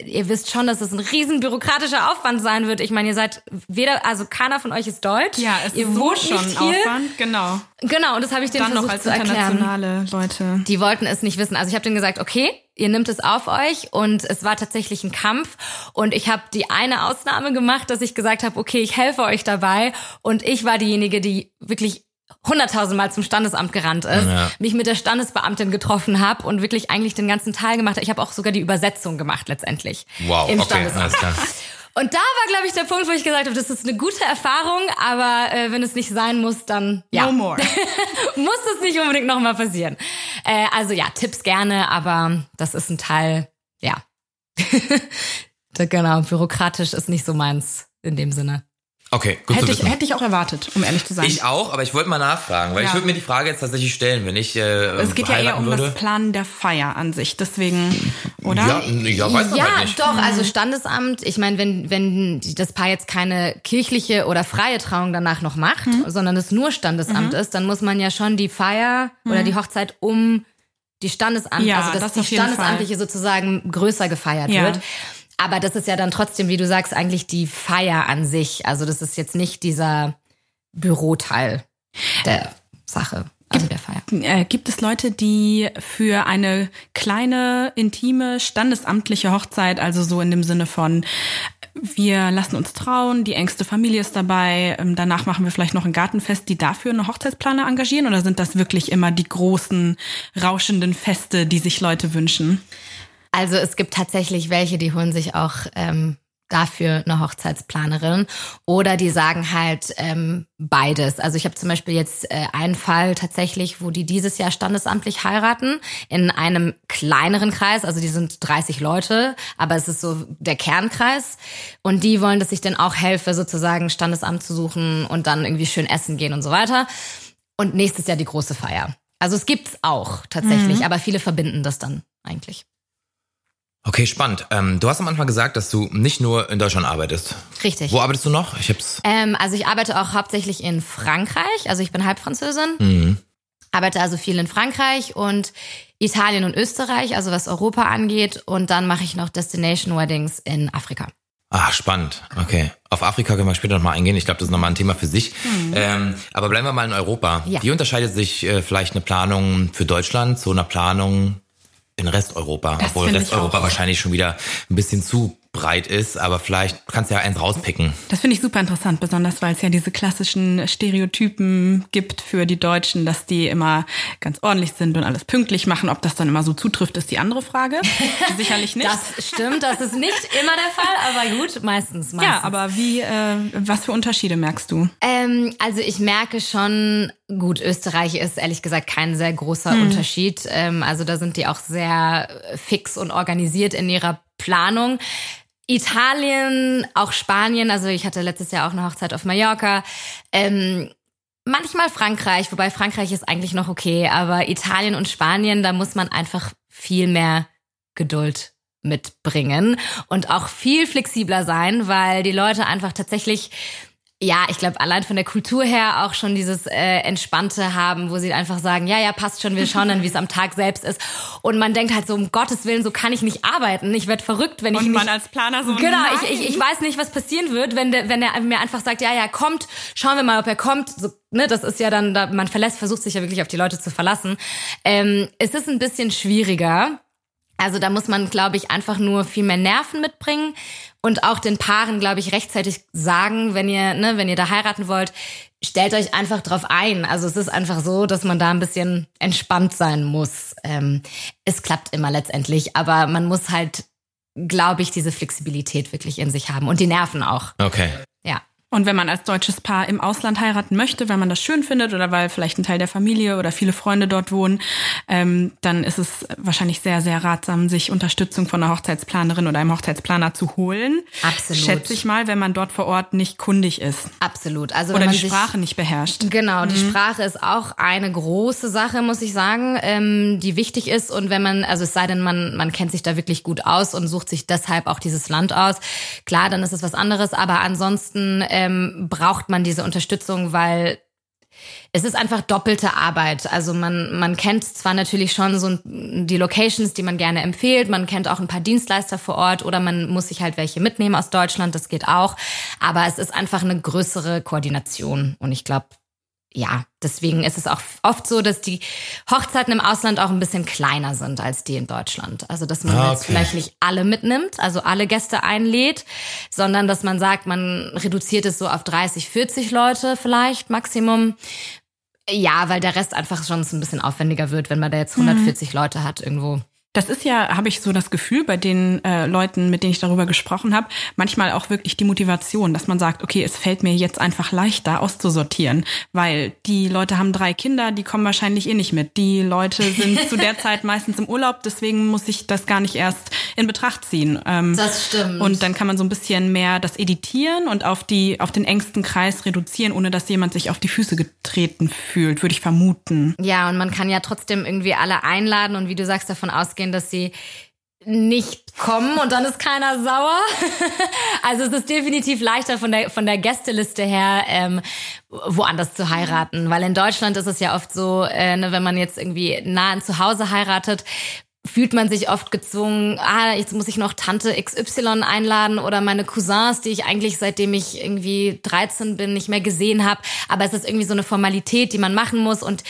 Speaker 3: ihr wisst schon, dass es ein riesen bürokratischer Aufwand sein wird. Ich meine, ihr seid weder, also keiner von euch ist deutsch.
Speaker 1: Ja, es
Speaker 3: ihr
Speaker 1: ist so schon ein Aufwand, genau.
Speaker 3: Genau, und das habe ich denen
Speaker 1: Dann
Speaker 3: versucht
Speaker 1: noch als
Speaker 3: zu erklären.
Speaker 1: internationale Leute.
Speaker 3: Die wollten es nicht wissen. Also ich habe denen gesagt, okay, ihr nimmt es auf euch und es war tatsächlich ein Kampf und ich habe die eine Ausnahme gemacht, dass ich gesagt habe, okay, ich helfe euch dabei und ich war diejenige, die wirklich hunderttausendmal zum Standesamt gerannt ist, ja. mich mit der Standesbeamtin getroffen habe und wirklich eigentlich den ganzen Teil gemacht habe. Ich habe auch sogar die Übersetzung gemacht letztendlich.
Speaker 2: Wow,
Speaker 3: im
Speaker 2: okay,
Speaker 3: Standesamt.
Speaker 2: alles klar.
Speaker 3: Und da war, glaube ich, der Punkt, wo ich gesagt habe, das ist eine gute Erfahrung, aber äh, wenn es nicht sein muss, dann ja.
Speaker 1: No more.
Speaker 3: muss es nicht unbedingt nochmal passieren. Äh, also ja, Tipps gerne, aber das ist ein Teil, ja. genau, bürokratisch ist nicht so meins in dem Sinne.
Speaker 2: Okay, gut
Speaker 1: hätte
Speaker 2: zu
Speaker 1: ich, hätte ich auch erwartet, um ehrlich zu sein.
Speaker 2: Ich auch, aber ich wollte mal nachfragen, weil
Speaker 1: Ja.
Speaker 2: ich würde mir die Frage jetzt tatsächlich stellen, wenn ich äh,
Speaker 1: es geht ja eher um
Speaker 2: würde.
Speaker 1: das Planen der Feier an sich, deswegen, oder?
Speaker 2: Ja, ja, weiß man
Speaker 3: ja,
Speaker 2: halt nicht.
Speaker 3: doch, also Standesamt, ich meine, wenn, wenn das Paar jetzt keine kirchliche oder freie Trauung danach noch macht,
Speaker 1: Mhm.
Speaker 3: sondern es nur Standesamt ist, dann muss man ja schon die Feier oder die Hochzeit um die Standesamt,
Speaker 1: Mhm. Ja,
Speaker 3: also dass
Speaker 1: das
Speaker 3: die Standesamtliche sozusagen größer gefeiert
Speaker 1: Ja.
Speaker 3: wird. Aber das ist ja dann trotzdem, wie du sagst, eigentlich die Feier an sich. Also das ist jetzt nicht dieser Büroteil der Sache, also der Feier.
Speaker 1: Äh, gibt es Leute, die für eine kleine, intime, standesamtliche Hochzeit, also so in dem Sinne von, wir lassen uns trauen, die engste Familie ist dabei, ähm, danach machen wir vielleicht noch ein Gartenfest, die dafür eine Hochzeitsplaner engagieren? Oder sind das wirklich immer die großen, rauschenden Feste, die sich Leute wünschen?
Speaker 3: Also es gibt tatsächlich welche, die holen sich auch ähm, dafür eine Hochzeitsplanerin oder die sagen halt ähm, beides. Also ich habe zum Beispiel jetzt äh, einen Fall tatsächlich, wo die dieses Jahr standesamtlich heiraten in einem kleineren Kreis. Also die sind 30 Leute, aber es ist so der Kernkreis und die wollen, dass ich dann auch helfe, sozusagen Standesamt zu suchen und dann irgendwie schön essen gehen und so weiter. Und nächstes Jahr die große Feier. Also es gibt's auch tatsächlich, aber viele verbinden das dann eigentlich.
Speaker 2: Okay, spannend. Ähm, du hast am Anfang gesagt, dass du nicht nur in Deutschland arbeitest.
Speaker 3: Richtig.
Speaker 2: Wo arbeitest du noch? Ich hab's.
Speaker 3: Ähm, also ich arbeite auch hauptsächlich in Frankreich. Also ich bin Halbfranzösin.
Speaker 2: Mhm.
Speaker 3: Arbeite also viel in Frankreich und Italien und Österreich, also was Europa angeht. Und dann mache ich noch Destination Weddings in Afrika.
Speaker 2: Ah, spannend. Okay. Auf Afrika können wir später nochmal eingehen. Ich glaube, das ist nochmal ein Thema für sich. Ähm, aber bleiben wir mal in Europa.
Speaker 3: Ja.
Speaker 2: Wie unterscheidet sich äh, vielleicht eine Planung für Deutschland zu einer Planung in Resteuropa?
Speaker 1: Das
Speaker 2: Obwohl Resteuropa wahrscheinlich schon wieder ein bisschen zu breit ist, aber vielleicht kannst du ja eins rauspicken.
Speaker 1: Das finde ich super interessant, besonders weil es ja diese klassischen Stereotypen gibt für die Deutschen, dass die immer ganz ordentlich sind und alles pünktlich machen. Ob das dann immer so zutrifft, ist die andere Frage. Sicherlich nicht.
Speaker 3: Das stimmt, das ist nicht immer der Fall, aber gut, meistens. meistens.
Speaker 1: ja, aber wie, äh, was für Unterschiede merkst du?
Speaker 3: Ähm, also ich merke schon, gut, Österreich ist ehrlich gesagt kein sehr großer Unterschied. Ähm, also da sind die auch sehr fix und organisiert in ihrer Planung. Italien, auch Spanien, also ich hatte letztes Jahr auch eine Hochzeit auf Mallorca. Ähm, manchmal Frankreich, wobei Frankreich ist eigentlich noch okay, aber Italien und Spanien, da muss man einfach viel mehr Geduld mitbringen und auch viel flexibler sein, weil die Leute einfach tatsächlich ja, ich glaube, allein von der Kultur her auch schon dieses äh, Entspannte haben, wo sie einfach sagen, ja, ja, passt schon, wir schauen dann, wie es am Tag selbst ist. Und man denkt halt so, um Gottes Willen, so kann ich nicht arbeiten. Ich werde verrückt, wenn ich
Speaker 1: Und
Speaker 3: nicht...
Speaker 1: man als Planer so,
Speaker 3: Genau, ich, ich, ich weiß nicht, was passieren wird, wenn der, wenn er mir einfach sagt, ja, ja, kommt, schauen wir mal, ob er kommt. So, ne, das ist ja dann, da, man verlässt, versucht sich ja wirklich auf die Leute zu verlassen. Ähm, es ist ein bisschen schwieriger. Also da muss man, glaube ich, einfach nur viel mehr Nerven mitbringen und auch den Paaren, glaube ich, rechtzeitig sagen, wenn ihr, ne, wenn ihr da heiraten wollt, stellt euch einfach drauf ein. Also es ist einfach so, dass man da ein bisschen entspannt sein muss. Ähm, es klappt immer letztendlich, aber man muss halt, glaube ich, diese Flexibilität wirklich in sich haben und die Nerven auch.
Speaker 2: Okay.
Speaker 1: Und wenn man als deutsches Paar im Ausland heiraten möchte, weil man das schön findet oder weil vielleicht ein Teil der Familie oder viele Freunde dort wohnen, ähm, dann ist es wahrscheinlich sehr, sehr ratsam, sich Unterstützung von einer Hochzeitsplanerin oder einem Hochzeitsplaner zu holen.
Speaker 3: Absolut.
Speaker 1: Schätze ich mal, wenn man dort vor Ort nicht kundig ist
Speaker 3: Absolut. Also
Speaker 1: oder die Sprache nicht beherrscht.
Speaker 3: Genau, die Sprache ist auch eine große Sache, muss ich sagen, ähm, die wichtig ist. Und wenn man, also es sei denn, man, man kennt sich da wirklich gut aus und sucht sich deshalb auch dieses Land aus, klar, dann ist es was anderes. Aber ansonsten ähm, braucht man diese Unterstützung, weil es ist einfach doppelte Arbeit. Also man, man kennt zwar natürlich schon so die Locations, die man gerne empfiehlt, man kennt auch ein paar Dienstleister vor Ort oder man muss sich halt welche mitnehmen aus Deutschland, das geht auch. Aber es ist einfach eine größere Koordination. Und ich glaube, ja, deswegen ist es auch oft so, dass die Hochzeiten im Ausland auch ein bisschen kleiner sind als die in Deutschland. Also, dass man
Speaker 2: Ah,
Speaker 3: jetzt
Speaker 2: okay.
Speaker 3: vielleicht nicht alle mitnimmt, also alle Gäste einlädt, sondern dass man sagt, man reduziert es so auf 30, 40 Leute vielleicht Maximum. Ja, weil der Rest einfach schon so ein bisschen aufwendiger wird, wenn man da jetzt 140 Leute hat irgendwo.
Speaker 1: Das ist ja, habe ich so das Gefühl, bei den äh, Leuten, mit denen ich darüber gesprochen habe, manchmal auch wirklich die Motivation, dass man sagt, okay, es fällt mir jetzt einfach leichter auszusortieren, weil die Leute haben drei Kinder, die kommen wahrscheinlich eh nicht mit. Die Leute sind zu der Zeit meistens im Urlaub, deswegen muss ich das gar nicht erst in Betracht ziehen. Ähm,
Speaker 3: Das stimmt.
Speaker 1: Und dann kann man so ein bisschen mehr das editieren und auf die, auf den engsten Kreis reduzieren, ohne dass jemand sich auf die Füße getreten fühlt, würde ich vermuten.
Speaker 3: Ja, und man kann ja trotzdem irgendwie alle einladen und wie du sagst, davon ausgehen, dass sie nicht kommen und dann ist keiner sauer. also es ist definitiv leichter von der von der Gästeliste her ähm, woanders zu heiraten, weil in Deutschland ist es ja oft so, äh, ne, wenn man jetzt irgendwie nah an zu Hause heiratet, fühlt man sich oft gezwungen, ah, jetzt muss ich noch Tante XY einladen oder meine Cousins, die ich eigentlich seitdem ich irgendwie 13 bin nicht mehr gesehen habe. Aber es ist irgendwie so eine Formalität, die man machen muss und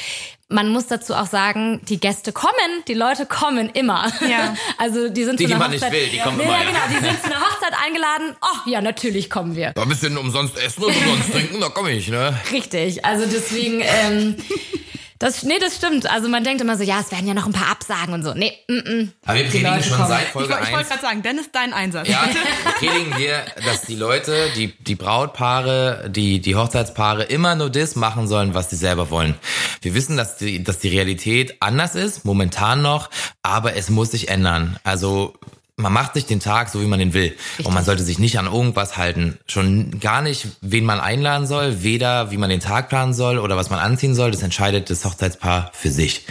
Speaker 3: man muss dazu auch sagen, die Gäste kommen, die Leute kommen immer.
Speaker 1: Ja.
Speaker 3: Also die sind
Speaker 2: Die,
Speaker 3: zu
Speaker 2: die
Speaker 3: einer
Speaker 2: man nicht
Speaker 3: Hochzeit,
Speaker 2: will, die kommen
Speaker 3: ja,
Speaker 2: immer,
Speaker 3: Ja,
Speaker 2: ja.
Speaker 3: genau, die sind zu einer Hochzeit eingeladen. Oh, ja, natürlich kommen wir.
Speaker 2: Da ein bisschen umsonst essen und umsonst trinken, da komme ich, ne?
Speaker 3: Richtig. Also deswegen, ähm, das, nee, das stimmt. Also man denkt immer so, ja, es werden ja noch ein paar Absagen und so. Nee, mm, mm.
Speaker 2: Aber wir predigen schon
Speaker 3: kommen.
Speaker 2: seit
Speaker 1: Ich,
Speaker 2: Folge
Speaker 1: woll- ich wollte
Speaker 2: 1.
Speaker 1: gerade sagen, Dennis, dein Einsatz.
Speaker 2: Ja, predigen wir, dass die Leute, die, die Brautpaare, die, die Hochzeitspaare immer nur das machen sollen, was sie selber wollen. Wir wissen, dass die, dass die Realität anders ist, momentan noch, aber es muss sich ändern. Also, man macht sich den Tag so, wie man den will. Und man sollte sich nicht an irgendwas halten. Schon gar nicht, wen man einladen soll, weder wie man den Tag planen soll oder was man anziehen soll. Das entscheidet das Hochzeitspaar für sich.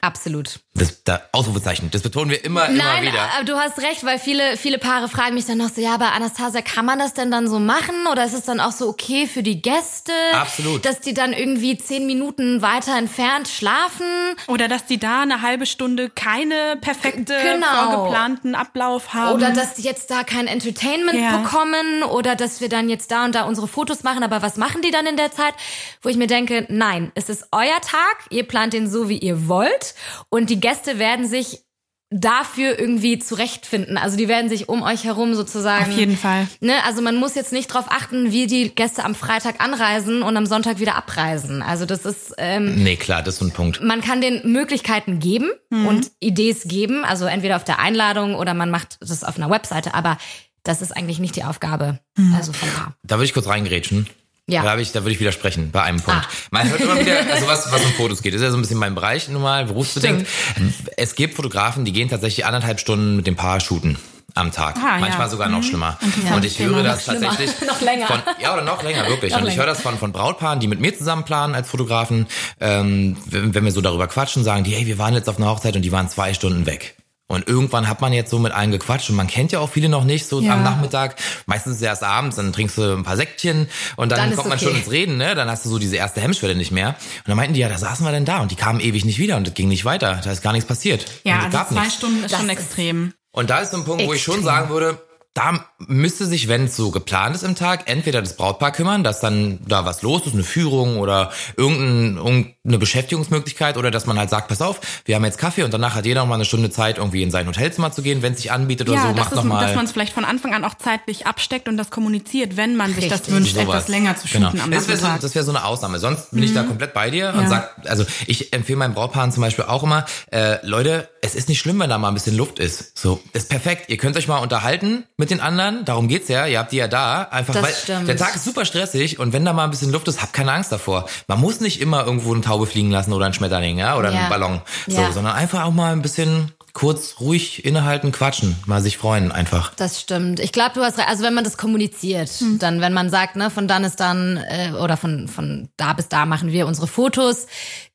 Speaker 3: Absolut.
Speaker 2: Das da, Ausrufezeichen. Das betonen wir immer, immer
Speaker 3: Nein,
Speaker 2: wieder.
Speaker 3: aber du hast recht, weil viele, viele Paare fragen mich dann noch so, ja, aber Anastasia, kann man das denn dann so machen? Oder ist es dann auch so okay für die Gäste?
Speaker 2: Absolut.
Speaker 3: Dass die dann irgendwie zehn Minuten weiter entfernt schlafen?
Speaker 1: Oder dass die da eine halbe Stunde keine perfekte,
Speaker 3: Genau.
Speaker 1: vorgeplanten Ablauf haben.
Speaker 3: Oder dass die jetzt da kein Entertainment
Speaker 1: Ja.
Speaker 3: bekommen? Oder dass wir dann jetzt da und da unsere Fotos machen, aber was machen die dann in der Zeit? Wo ich mir denke, nein, es ist euer Tag, ihr plant den so, wie ihr wollt. Und die Gäste werden sich dafür irgendwie zurechtfinden. Also die werden sich um euch herum sozusagen.
Speaker 1: Auf jeden Fall.
Speaker 3: Ne, also man muss jetzt nicht drauf achten, wie die Gäste am Freitag anreisen und am Sonntag wieder abreisen. Also das ist, ähm,
Speaker 2: Nee, klar, das ist ein Punkt.
Speaker 3: man kann den Möglichkeiten geben und Idees geben, also entweder auf der Einladung oder man macht das auf einer Webseite, aber das ist eigentlich nicht die Aufgabe. Also von da.
Speaker 2: Da würde ich kurz reingrätschen.
Speaker 3: Ja.
Speaker 2: Da, ich, da würde ich widersprechen bei einem Punkt.
Speaker 3: Ah.
Speaker 2: Man hört immer wieder, also was, was um Fotos geht. Das ist ja so ein bisschen mein Bereich nun mal, berufsbedingt. Es gibt Fotografen, die gehen tatsächlich anderthalb Stunden mit dem Paar shooten am Tag.
Speaker 1: Ah, ja.
Speaker 2: Manchmal sogar noch schlimmer.
Speaker 1: Interessantes
Speaker 2: Und ich höre das tatsächlich.
Speaker 3: Noch länger.
Speaker 2: Von, ja, oder noch länger, wirklich.
Speaker 3: Noch
Speaker 2: Und ich höre das von, von Brautpaaren, die mit mir zusammen planen als Fotografen. Ähm, wenn, wenn wir so darüber quatschen, sagen die, hey, wir waren jetzt auf einer Hochzeit und die waren zwei Stunden weg. Und irgendwann hat man jetzt so mit allen gequatscht und man kennt ja auch viele noch nicht, so
Speaker 1: Ja.
Speaker 2: am Nachmittag, meistens ist es erst abends, dann trinkst du ein paar Säckchen und dann,
Speaker 3: Dann
Speaker 2: kommt man
Speaker 3: okay.
Speaker 2: schon ins Reden, ne? Dann hast du so diese erste Hemmschwelle nicht mehr. Und dann meinten die, ja, da saßen wir denn da und die kamen ewig nicht wieder und das ging nicht weiter. Da ist gar nichts passiert.
Speaker 1: Ja,
Speaker 2: es
Speaker 1: also
Speaker 2: gab
Speaker 1: zwei
Speaker 2: nichts.
Speaker 1: Stunden ist
Speaker 3: Das
Speaker 1: schon
Speaker 3: ist-
Speaker 1: extrem.
Speaker 2: Und da ist so ein Punkt, wo ich schon
Speaker 3: Extrem.
Speaker 2: sagen würde, da müsste sich, wenn es so geplant ist im Tag, entweder das Brautpaar kümmern, dass dann da was los ist, eine Führung oder irgendein, irgendeine Beschäftigungsmöglichkeit oder dass man halt sagt, pass auf, wir haben jetzt Kaffee und danach hat jeder noch mal eine Stunde Zeit, irgendwie in sein Hotelzimmer zu gehen, wenn es sich anbietet oder
Speaker 1: Ja,
Speaker 2: so,
Speaker 1: das
Speaker 2: macht
Speaker 1: ist,
Speaker 2: noch mal.
Speaker 1: dass man es vielleicht von Anfang an auch zeitlich absteckt und das kommuniziert, wenn man sich das
Speaker 3: Richtig.
Speaker 1: wünscht,
Speaker 2: Sowas.
Speaker 1: etwas länger zu shooten
Speaker 2: genau.
Speaker 1: am
Speaker 2: Das wäre so, das wär so eine Ausnahme. Sonst bin ich da komplett bei dir und
Speaker 1: Ja.
Speaker 2: sag, also ich empfehle meinen Brautpaaren zum Beispiel auch immer, äh, Leute, es ist nicht schlimm, wenn da mal ein bisschen Luft ist. So, ist perfekt. Ihr könnt euch mal unterhalten mit den anderen. Darum geht's ja. Ihr habt die ja da. Einfach,
Speaker 3: Das
Speaker 2: weil
Speaker 3: stimmt.
Speaker 2: der Tag ist super stressig und wenn da mal ein bisschen Luft ist, habt keine Angst davor. Man muss nicht immer irgendwo eine Taube fliegen lassen oder einen Schmetterling, ja, oder
Speaker 3: Ja.
Speaker 2: einen Ballon. So,
Speaker 3: Ja.
Speaker 2: sondern einfach auch mal ein bisschen kurz ruhig innehalten, quatschen, mal sich freuen einfach.
Speaker 3: Das stimmt. Ich glaube, du hast recht. Also wenn man das kommuniziert, dann, wenn man sagt, ne, von dann ist dann äh, oder von von da bis da machen wir unsere Fotos.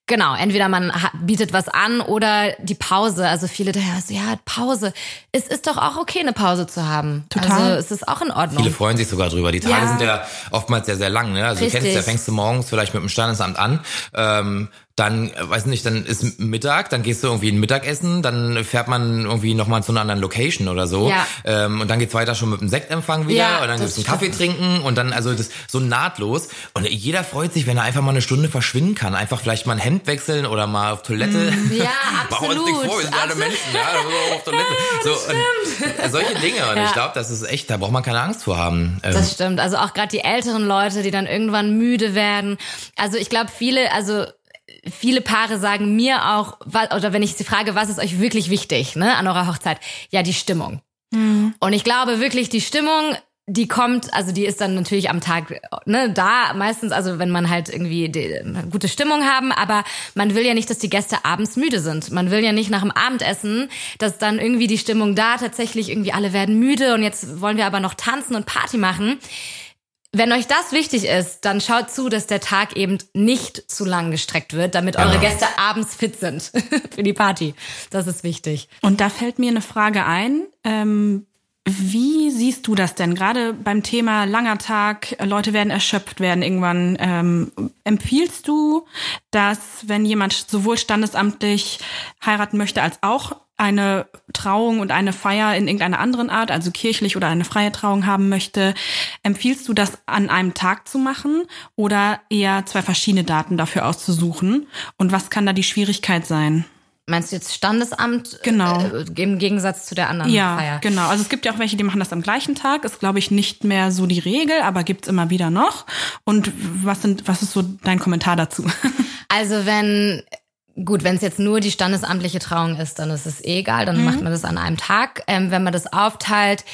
Speaker 3: Genau, entweder man bietet was an oder die Pause. Also viele daher so, ja, Pause. Es ist doch auch okay, eine Pause zu haben.
Speaker 1: Total.
Speaker 3: Also es ist auch in Ordnung.
Speaker 2: Viele freuen sich sogar drüber. Die Tage
Speaker 3: Ja.
Speaker 2: sind ja oftmals sehr, sehr lang. Ne? Also du kennst
Speaker 3: Richtig.
Speaker 2: ja, fängst du morgens vielleicht mit dem Standesamt an. Ähm, dann, äh, weiß nicht, dann ist Mittag, dann gehst du irgendwie ein Mittagessen, dann fährt man irgendwie nochmal zu einer anderen Location oder so.
Speaker 3: Ja.
Speaker 2: Ähm, und dann geht's weiter schon mit dem Sektempfang wieder
Speaker 3: Ja,
Speaker 2: und dann gibt's einen Kaffee trinken und dann, also das so nahtlos. Und jeder freut sich, wenn er einfach mal eine Stunde verschwinden kann. Einfach vielleicht mal ein Hemd wechseln oder mal auf Toilette.
Speaker 3: Ja,
Speaker 2: Machen wir uns
Speaker 3: absolut.
Speaker 2: vor, wir sind alle
Speaker 3: Absolut.
Speaker 2: Menschen, ja, da müssen wir auch auf Toilette. so, und, äh, solche Dinge. Und
Speaker 3: Ja.
Speaker 2: ich glaube, das ist echt, da braucht man keine Angst vor haben. Ähm,
Speaker 3: Das stimmt. Also auch gerade die älteren Leute, die dann irgendwann müde werden. Also ich glaube, viele, also viele Paare sagen mir auch, oder wenn ich sie frage, was ist euch wirklich wichtig, ne, an eurer Hochzeit? Ja, die Stimmung. Und ich glaube wirklich, die Stimmung, die kommt, also die ist dann natürlich am Tag, ne, da meistens, also wenn man halt irgendwie die, eine gute Stimmung haben, aber man will ja nicht, dass die Gäste abends müde sind. Man will ja nicht nach dem Abendessen, dass dann irgendwie die Stimmung da tatsächlich irgendwie alle werden müde und jetzt wollen wir aber noch tanzen und Party machen. Wenn euch das wichtig ist, dann schaut zu, dass der Tag eben nicht zu lang gestreckt wird, damit eure
Speaker 2: Genau.
Speaker 3: Gäste abends fit sind für die Party. Das ist wichtig.
Speaker 1: Und da fällt mir eine Frage ein. Ähm, wie siehst du das denn? Gerade beim Thema langer Tag, Leute werden erschöpft, werden irgendwann. Ähm, empfiehlst du, dass wenn jemand sowohl standesamtlich heiraten möchte als auch eine Trauung und eine Feier in irgendeiner anderen Art, also kirchlich oder eine freie Trauung haben möchte, empfiehlst du das an einem Tag zu machen oder eher zwei verschiedene Daten dafür auszusuchen? Und was kann da die Schwierigkeit sein?
Speaker 3: Meinst du jetzt Standesamt
Speaker 1: Genau.
Speaker 3: äh, im Gegensatz zu der anderen
Speaker 1: Ja,
Speaker 3: Feier?
Speaker 1: genau. Also es gibt ja auch welche, die machen das am gleichen Tag. Ist, glaube ich, nicht mehr so die Regel, aber gibt's immer wieder noch. Und was sind, was ist so dein Kommentar dazu?
Speaker 3: Also wenn, gut, wenn es jetzt nur die standesamtliche Trauung ist, dann ist es eh egal, dann macht man das an einem Tag. Ähm, wenn man das aufteilt,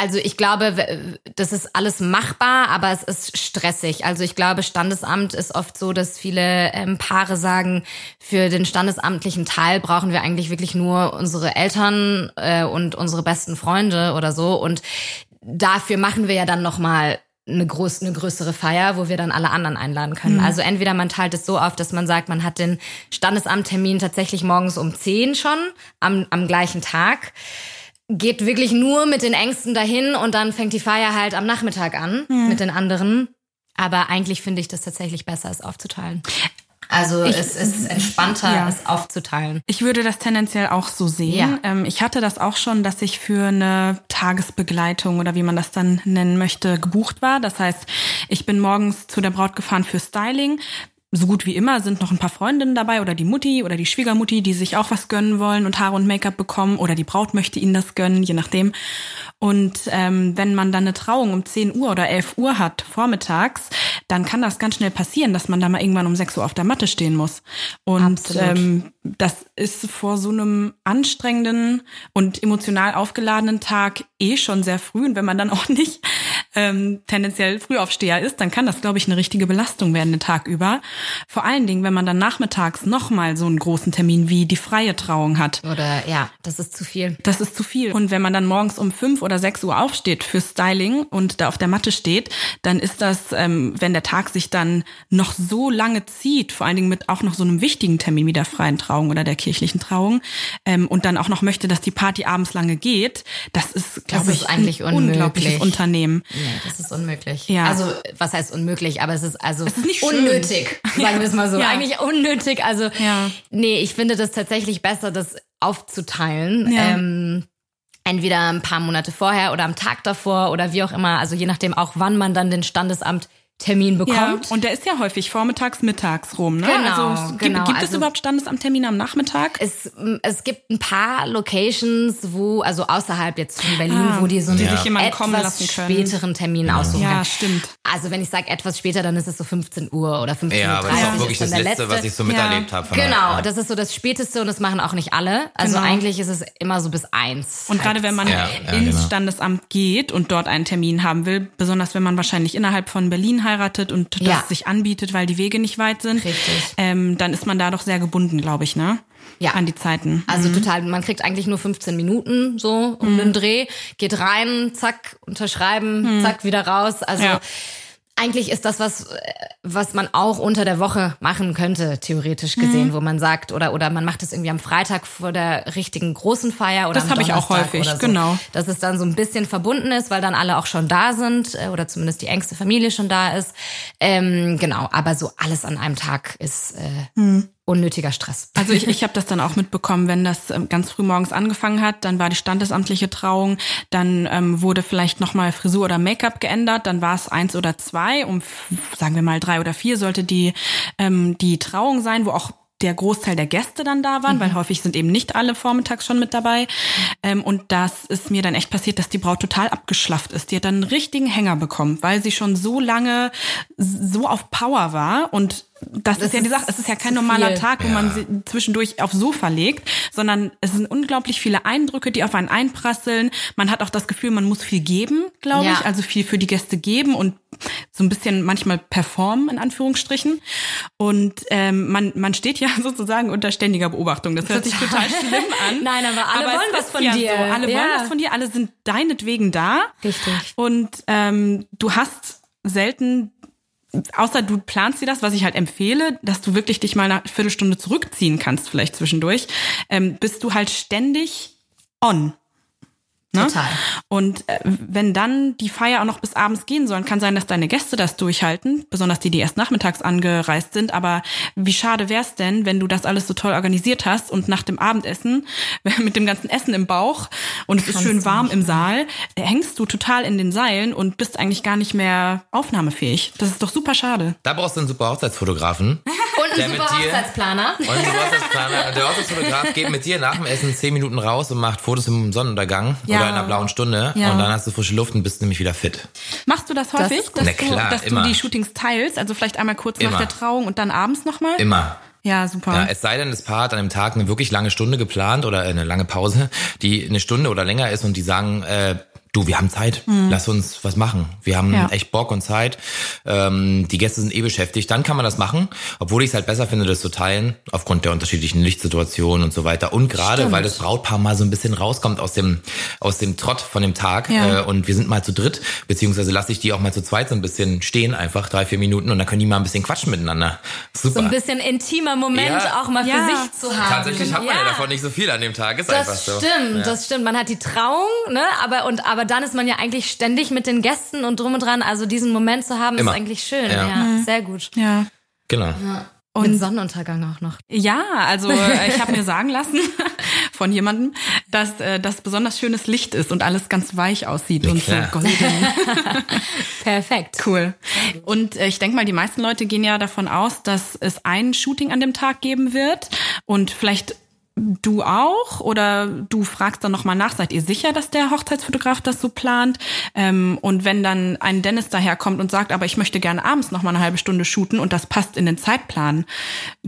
Speaker 3: also ich glaube, das ist alles machbar, aber es ist stressig. Also ich glaube, Standesamt ist oft so, dass viele ähm, Paare sagen, für den standesamtlichen Teil brauchen wir eigentlich wirklich nur unsere Eltern äh, und unsere besten Freunde oder so. Und dafür machen wir ja dann noch mal eine, groß, eine größere Feier, wo wir dann alle anderen einladen können. Also entweder man teilt es so auf, dass man sagt, man hat den Standesamttermin tatsächlich morgens um 10 schon am, am gleichen Tag geht wirklich nur mit den Ängsten dahin und dann fängt die Feier halt am Nachmittag an mit den anderen. Aber eigentlich finde ich das tatsächlich besser, es aufzuteilen. Also es ist entspannter,
Speaker 1: Ja.
Speaker 3: es aufzuteilen.
Speaker 1: Ich würde das tendenziell auch so sehen.
Speaker 3: Ja.
Speaker 1: Ähm, ich hatte das auch schon, dass ich für eine Tagesbegleitung oder wie man das dann nennen möchte, gebucht war. Das heißt, ich bin morgens zu der Braut gefahren für Styling. So gut wie immer sind noch ein paar Freundinnen dabei oder die Mutti oder die Schwiegermutti, die sich auch was gönnen wollen und Haare und Make-up bekommen oder die Braut möchte ihnen das gönnen, je nachdem. Und ähm, wenn man dann eine Trauung um 10 Uhr oder 11 Uhr hat, vormittags, dann kann das ganz schnell passieren, dass man da mal irgendwann um 6 Uhr auf der Matte stehen muss. Und ähm, das ist vor so einem anstrengenden und emotional aufgeladenen Tag eh schon sehr früh. Und wenn man dann auch nicht ähm, tendenziell Frühaufsteher ist, dann kann das, glaube ich, eine richtige Belastung werden den Tag über. Vor allen Dingen, wenn man dann nachmittags nochmal so einen großen Termin wie die freie Trauung hat.
Speaker 3: Oder ja, das ist zu viel.
Speaker 1: Das ist zu viel. Und wenn man dann morgens um fünf oder sechs Uhr aufsteht für Styling und da auf der Matte steht, dann ist das, ähm, wenn der Tag sich dann noch so lange zieht, vor allen Dingen mit auch noch so einem wichtigen Termin wie der freien Trauung oder der kirchlichen Trauung, ähm, und dann auch noch möchte, dass die Party abends lange geht, das ist, glaube ich,
Speaker 3: eigentlich
Speaker 1: ein unglaubliches Unternehmen.
Speaker 3: Nee, das ist unmöglich.
Speaker 1: Ja.
Speaker 3: Also, was heißt unmöglich? Aber es ist also
Speaker 1: Es ist nicht schön.
Speaker 3: unnötig, sagen wir es mal so.
Speaker 1: Ja.
Speaker 3: Eigentlich unnötig. Also,
Speaker 1: Ja.
Speaker 3: nee, ich finde das tatsächlich besser, das aufzuteilen.
Speaker 1: Ja.
Speaker 3: Ähm, entweder ein paar Monate vorher oder am Tag davor oder wie auch immer. Also je nachdem auch, wann man dann den Standesamttermin
Speaker 1: Ja,
Speaker 3: bekommt.
Speaker 1: und der ist ja häufig vormittags, mittags rum, ne?
Speaker 3: Genau,
Speaker 1: also, gibt,
Speaker 3: genau.
Speaker 1: gibt es
Speaker 3: Also-
Speaker 1: überhaupt Standesamttermine am Nachmittag?
Speaker 3: Es, es gibt ein paar Locations, wo, also außerhalb jetzt von Berlin,
Speaker 1: Ah,
Speaker 3: wo die so einen
Speaker 1: jemanden
Speaker 3: etwas
Speaker 1: kommen lassen können.
Speaker 3: späteren Termin aussuchen
Speaker 1: Ja,
Speaker 3: können.
Speaker 1: stimmt.
Speaker 3: Also wenn ich sage etwas später, dann ist es so 15 Uhr oder 15.30 Uhr.
Speaker 2: Ja, aber das ist auch wirklich das
Speaker 3: der
Speaker 2: Letzte, was ich so miterlebt habe. von der-
Speaker 3: Genau,
Speaker 2: ja.
Speaker 3: das ist so das Späteste und das machen auch nicht alle. Also
Speaker 1: Genau.
Speaker 3: eigentlich ist es immer so bis eins.
Speaker 1: Und gerade wenn man
Speaker 2: Ja, ja,
Speaker 1: ins
Speaker 2: genau.
Speaker 1: Standesamt geht und dort einen Termin haben will, besonders wenn man wahrscheinlich innerhalb von Berlin heiratet und das
Speaker 3: Ja.
Speaker 1: sich anbietet, weil die Wege nicht weit sind. Ähm, dann ist man da doch sehr gebunden, glaube ich, ne?
Speaker 3: Ja.
Speaker 1: An die Zeiten.
Speaker 3: Also total, man kriegt eigentlich nur 15 Minuten so um
Speaker 1: Mhm.
Speaker 3: den Dreh, geht rein, zack, unterschreiben, zack, wieder raus. Also
Speaker 1: Mhm. Ja.
Speaker 3: Eigentlich ist das was, äh, was man auch unter der Woche machen könnte, theoretisch gesehen,
Speaker 1: Mhm.
Speaker 3: wo man sagt, oder, oder man macht es irgendwie am Freitag vor der richtigen großen Feier oder
Speaker 1: Das
Speaker 3: am
Speaker 1: hab ich auch häufig,
Speaker 3: so.
Speaker 1: genau.
Speaker 3: Dass es dann so ein bisschen verbunden ist, weil dann alle auch schon da sind, äh, oder zumindest die engste Familie schon da ist. Ähm, genau, aber so alles an einem Tag ist äh,
Speaker 1: Hm.
Speaker 3: Unnötiger Stress.
Speaker 1: Also ich, ich habe das dann auch mitbekommen, wenn das ähm, ganz früh morgens angefangen hat, dann war die standesamtliche Trauung, dann ähm, wurde vielleicht nochmal Frisur oder Make-up geändert, dann war es eins oder zwei, um sagen wir mal drei oder vier sollte die, ähm, die Trauung sein, wo auch der Großteil der Gäste dann da waren, weil häufig sind eben nicht alle vormittags schon mit dabei. Ähm, und das ist mir dann echt passiert, dass die Braut total abgeschlafft ist. Die hat dann einen richtigen Hänger bekommen, weil sie schon so lange so auf Power war und das, ist ja die Sache, es ist ja kein normaler
Speaker 3: viel.
Speaker 1: Tag, wo
Speaker 2: Ja.
Speaker 1: man sie zwischendurch aufs Sofa legt, sondern es sind unglaublich viele Eindrücke, die auf einen einprasseln. Man hat auch das Gefühl, man muss viel geben, glaube
Speaker 3: Ja.
Speaker 1: ich, also viel für die Gäste geben und so ein bisschen manchmal performen, in Anführungsstrichen. Und ähm, man, man steht ja sozusagen unter ständiger Beobachtung. Das hört sich total schlimm an.
Speaker 3: Nein, aber alle
Speaker 1: es
Speaker 3: wollen was von
Speaker 1: ja
Speaker 3: dir.
Speaker 1: So. Alle
Speaker 3: Ja.
Speaker 1: wollen was von dir, alle sind deinetwegen da.
Speaker 3: Richtig.
Speaker 1: Und ähm, du hast selten außer du planst dir das, was ich halt empfehle, dass du wirklich dich mal eine Viertelstunde zurückziehen kannst, vielleicht zwischendurch, ähm, bist du halt ständig on. Ne?
Speaker 3: Total.
Speaker 1: Und äh, wenn dann die Feier auch noch bis abends gehen soll, kann sein, dass deine Gäste das durchhalten, besonders die, die erst nachmittags angereist sind. Aber wie schade wär's denn, wenn du das alles so toll organisiert hast und nach dem Abendessen mit dem ganzen Essen im Bauch und es ist schön warm im Saal, äh, hängst du total in den Seilen und bist eigentlich gar nicht mehr aufnahmefähig. Das ist doch super schade.
Speaker 2: Da brauchst du einen super Hochzeitsfotografen.
Speaker 3: Und
Speaker 2: Der mit
Speaker 3: super
Speaker 2: dir-
Speaker 3: Hochzeitsplaner.
Speaker 2: Und der Hochzeitsplaner, der Hochzeitsfotograf geht mit dir nach dem Essen zehn Minuten raus und macht Fotos im Sonnenuntergang
Speaker 1: Ja.
Speaker 2: oder in einer blauen Stunde.
Speaker 1: Ja.
Speaker 2: Und dann hast du frische Luft und bist nämlich wieder fit.
Speaker 1: Machst du das häufig, dass,
Speaker 2: Na klar,
Speaker 1: du, dass
Speaker 2: immer.
Speaker 1: du die Shootings teilst? Also vielleicht einmal kurz nach
Speaker 2: Immer.
Speaker 1: der Trauung und dann abends nochmal?
Speaker 2: Immer.
Speaker 1: Ja, super.
Speaker 2: Ja, es sei denn, das Paar hat an dem Tag eine wirklich lange Stunde geplant oder eine lange Pause, die eine Stunde oder länger ist und die sagen, äh, du, wir haben Zeit, lass uns was machen. Wir haben
Speaker 1: Mhm. Ja.
Speaker 2: echt Bock und Zeit. Ähm, die Gäste sind eh beschäftigt. Dann kann man das machen, obwohl ich es halt besser finde, das zu teilen, aufgrund der unterschiedlichen Lichtsituationen und so weiter. Und gerade,
Speaker 1: Stimmt.
Speaker 2: weil das Brautpaar mal so ein bisschen rauskommt aus dem, aus dem Trott von dem Tag.
Speaker 1: Ja.
Speaker 2: Äh, und wir sind mal zu dritt, beziehungsweise lasse ich die auch mal zu zweit so ein bisschen stehen, einfach drei, vier Minuten und dann können die mal ein bisschen quatschen miteinander. Super.
Speaker 3: So ein bisschen intimer Moment
Speaker 2: Ja.
Speaker 3: auch mal für
Speaker 1: Ja.
Speaker 3: sich zu haben.
Speaker 2: Tatsächlich hat man ja. davon nicht so viel an dem Tag, ist einfach
Speaker 3: Das
Speaker 2: so.
Speaker 3: stimmt,
Speaker 2: Ja.
Speaker 3: das stimmt. Man hat die Trauung, ne, aber und aber dann ist man ja eigentlich ständig mit den Gästen und drum und dran. Also diesen Moment zu haben,
Speaker 2: Immer.
Speaker 3: ist eigentlich schön.
Speaker 2: Ja.
Speaker 3: Ja, sehr gut.
Speaker 1: ja.
Speaker 2: Genau.
Speaker 3: Und mit Sonnenuntergang auch noch.
Speaker 1: Ja, also äh, ich habe mir sagen lassen von jemandem, dass äh, das besonders schönes Licht ist und alles ganz weich aussieht
Speaker 2: Ja,
Speaker 1: und so
Speaker 2: klar.
Speaker 1: golden.
Speaker 3: Perfekt.
Speaker 1: Cool. Und äh, ich denke mal, die meisten Leute gehen ja davon aus, dass es ein Shooting an dem Tag geben wird und vielleicht du auch oder du fragst dann nochmal nach, seid ihr sicher, dass der Hochzeitsfotograf das so plant? Ähm, und wenn dann ein Dennis daherkommt und sagt, aber ich möchte gerne abends nochmal eine halbe Stunde shooten und das passt in den Zeitplan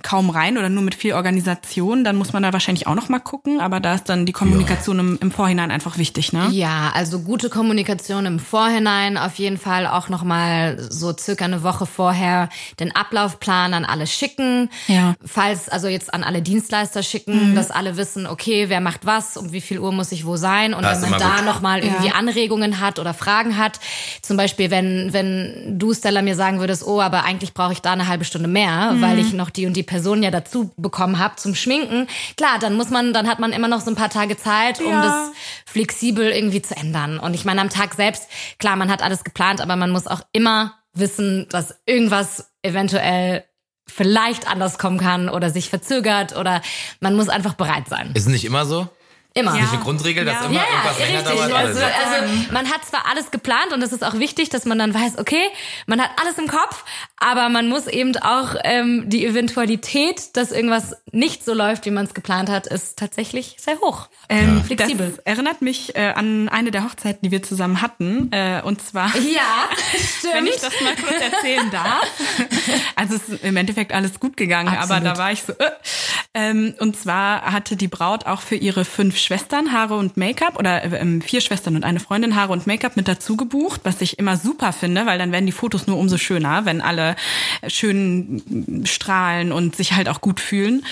Speaker 1: kaum rein oder nur mit viel Organisation, dann muss man da wahrscheinlich auch nochmal gucken. Aber da ist dann die Kommunikation ja. im, im, Vorhinein einfach wichtig, ne?
Speaker 3: Ja, also gute Kommunikation im Vorhinein auf jeden Fall auch nochmal so circa eine Woche vorher den Ablaufplan an alle schicken. Ja. Falls, also jetzt an alle Dienstleister schicken, mhm. Dass alle wissen, okay, wer macht was, um wie viel Uhr muss ich wo sein und das wenn man da nochmal irgendwie ja. Anregungen hat oder Fragen hat, zum Beispiel wenn, wenn du Stella mir sagen würdest, oh, aber eigentlich brauche ich da eine halbe Stunde mehr, mhm. weil ich noch die und die Person ja dazu bekommen habe zum Schminken, klar, dann muss man, dann hat man immer noch so ein paar Tage Zeit, um ja. das flexibel irgendwie zu ändern. Und ich meine, am Tag selbst, klar, man hat alles geplant, aber man muss auch immer wissen, dass irgendwas eventuell vielleicht anders kommen kann oder sich verzögert oder man muss einfach bereit sein.
Speaker 2: Ist nicht immer so?
Speaker 3: Immer.
Speaker 2: Ist nicht eine Grundregel, dass ja. immer ja, irgendwas ja, länger dauert?
Speaker 3: Also, also man hat zwar alles geplant und es ist auch wichtig, dass man dann weiß, okay, man hat alles im Kopf, aber man muss eben auch ähm, die Eventualität, dass irgendwas nicht so läuft, wie man es geplant hat, ist tatsächlich sehr hoch.
Speaker 1: Ähm, ja. Flexibel. Das erinnert mich äh, an eine der Hochzeiten, die wir zusammen hatten. Äh, und zwar,
Speaker 3: ja,
Speaker 1: stimmt. wenn ich das mal kurz erzählen darf. Also es ist im Endeffekt alles gut gegangen, Absolut. aber da war ich so. Äh, ähm, und zwar hatte die Braut auch für ihre fünf Schwestern Haare und Make-up oder äh, vier Schwestern und eine Freundin Haare und Make-up mit dazu gebucht, was ich immer super finde, weil dann werden die Fotos nur umso schöner, wenn alle schön strahlen und sich halt auch gut fühlen.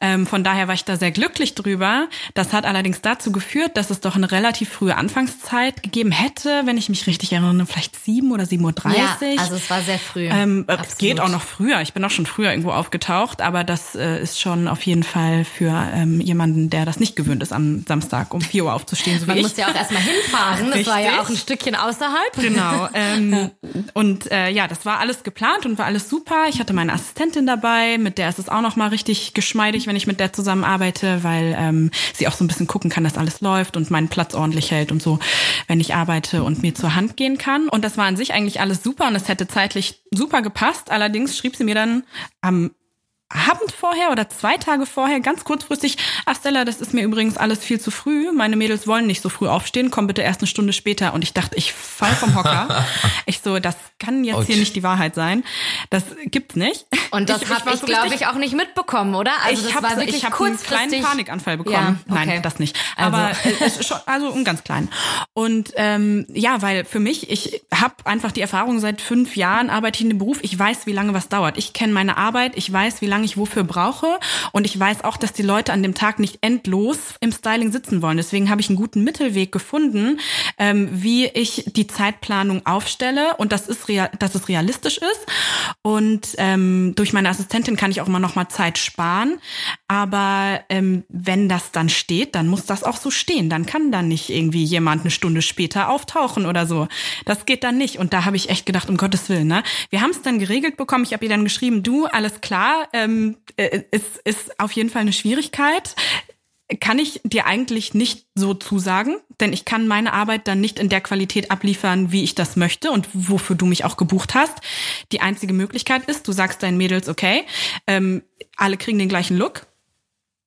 Speaker 1: Ähm, von daher war ich da sehr glücklich drüber. Das hat allerdings dazu geführt, dass es doch eine relativ frühe Anfangszeit gegeben hätte, wenn ich mich richtig erinnere, vielleicht sieben oder sieben Uhr. dreißig.
Speaker 3: Ja, also es war sehr früh.
Speaker 1: Ähm, es geht auch noch früher. Ich bin auch schon früher irgendwo aufgetaucht, aber das äh, ist schon auf jeden Fall für ähm, jemanden, der das nicht gewöhnt ist, am Samstag um vier Uhr aufzustehen. So
Speaker 3: Man muss ja auch erstmal hinfahren. Das war ja auch ein Stückchen außerhalb.
Speaker 1: Genau. Ähm, und äh, ja, das war alles geplant und war alles super. Ich hatte meine Assistentin dabei, mit der ist es auch noch mal richtig geschmeidig, wenn ich mit der zusammenarbeite, weil ähm, sie auch so ein bisschen gucken kann, dass alles läuft und meinen Platz ordentlich hält und so, wenn ich arbeite und mir zur Hand gehen kann. Und das war an sich eigentlich alles super und es hätte zeitlich super gepasst. Allerdings schrieb sie mir dann am Abend vorher oder zwei Tage vorher ganz kurzfristig, ach Stella, das ist mir übrigens alles viel zu früh. Meine Mädels wollen nicht so früh aufstehen, komm bitte erst eine Stunde später. Und ich dachte, ich fall vom Hocker. ich so, das kann jetzt Ouch. hier nicht die Wahrheit sein. Das gibt's nicht.
Speaker 3: Und das habe ich, ich glaube ich, auch nicht mitbekommen, oder?
Speaker 1: Also ich habe ich hab einen kleinen Panikanfall bekommen. Ja, okay. Nein, das nicht. Also. Aber also. schon, also einen ganz kleinen. Und ähm, ja, weil für mich, ich habe einfach die Erfahrung, seit fünf Jahren arbeite ich in dem Beruf. Ich weiß, wie lange was dauert. Ich kenne meine Arbeit. Ich weiß, wie lange ich wofür brauche. Und ich weiß auch, dass die Leute an dem Tag nicht endlos im Styling sitzen wollen. Deswegen habe ich einen guten Mittelweg gefunden, ähm, wie ich die Zeitplanung aufstelle und das ist real, dass es realistisch ist. Und ähm, durch meine Assistentin kann ich auch immer noch mal Zeit sparen. Aber ähm, wenn das dann steht, dann muss das auch so stehen. Dann kann dann nicht irgendwie jemand eine Stunde später auftauchen oder so. Das geht dann nicht. Und da habe ich echt gedacht, um Gottes Willen. Ne? Wir haben es dann geregelt bekommen. Ich habe ihr dann geschrieben, du, alles klar. Ähm, äh, ist, ist auf jeden Fall eine Schwierigkeit. Kann ich dir eigentlich nicht so zusagen, denn ich kann meine Arbeit dann nicht in der Qualität abliefern, wie ich das möchte und wofür du mich auch gebucht hast. Die einzige Möglichkeit ist, du sagst deinen Mädels, okay, ähm, alle kriegen den gleichen Look,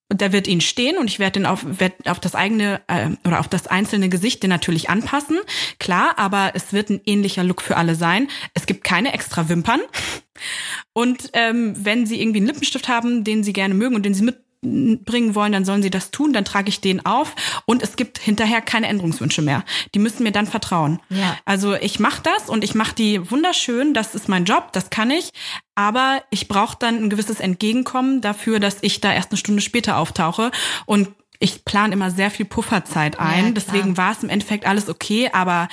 Speaker 1: und der wird ihnen stehen und ich werde den auf, werd auf das eigene äh, oder auf das einzelne Gesicht den natürlich anpassen. Klar, aber es wird ein ähnlicher Look für alle sein. Es gibt keine extra Wimpern. Und ähm, wenn sie irgendwie einen Lippenstift haben, den sie gerne mögen und den sie mitbringen wollen, dann sollen sie das tun, dann trage ich den auf und es gibt hinterher keine Änderungswünsche mehr. Die müssen mir dann vertrauen. Ja. Also ich mache das und ich mache die wunderschön, das ist mein Job, das kann ich, aber ich brauche dann ein gewisses Entgegenkommen dafür, dass ich da erst eine Stunde später auftauche und ich plane immer sehr viel Pufferzeit ein. Ja, Deswegen war es im Endeffekt alles okay. Aber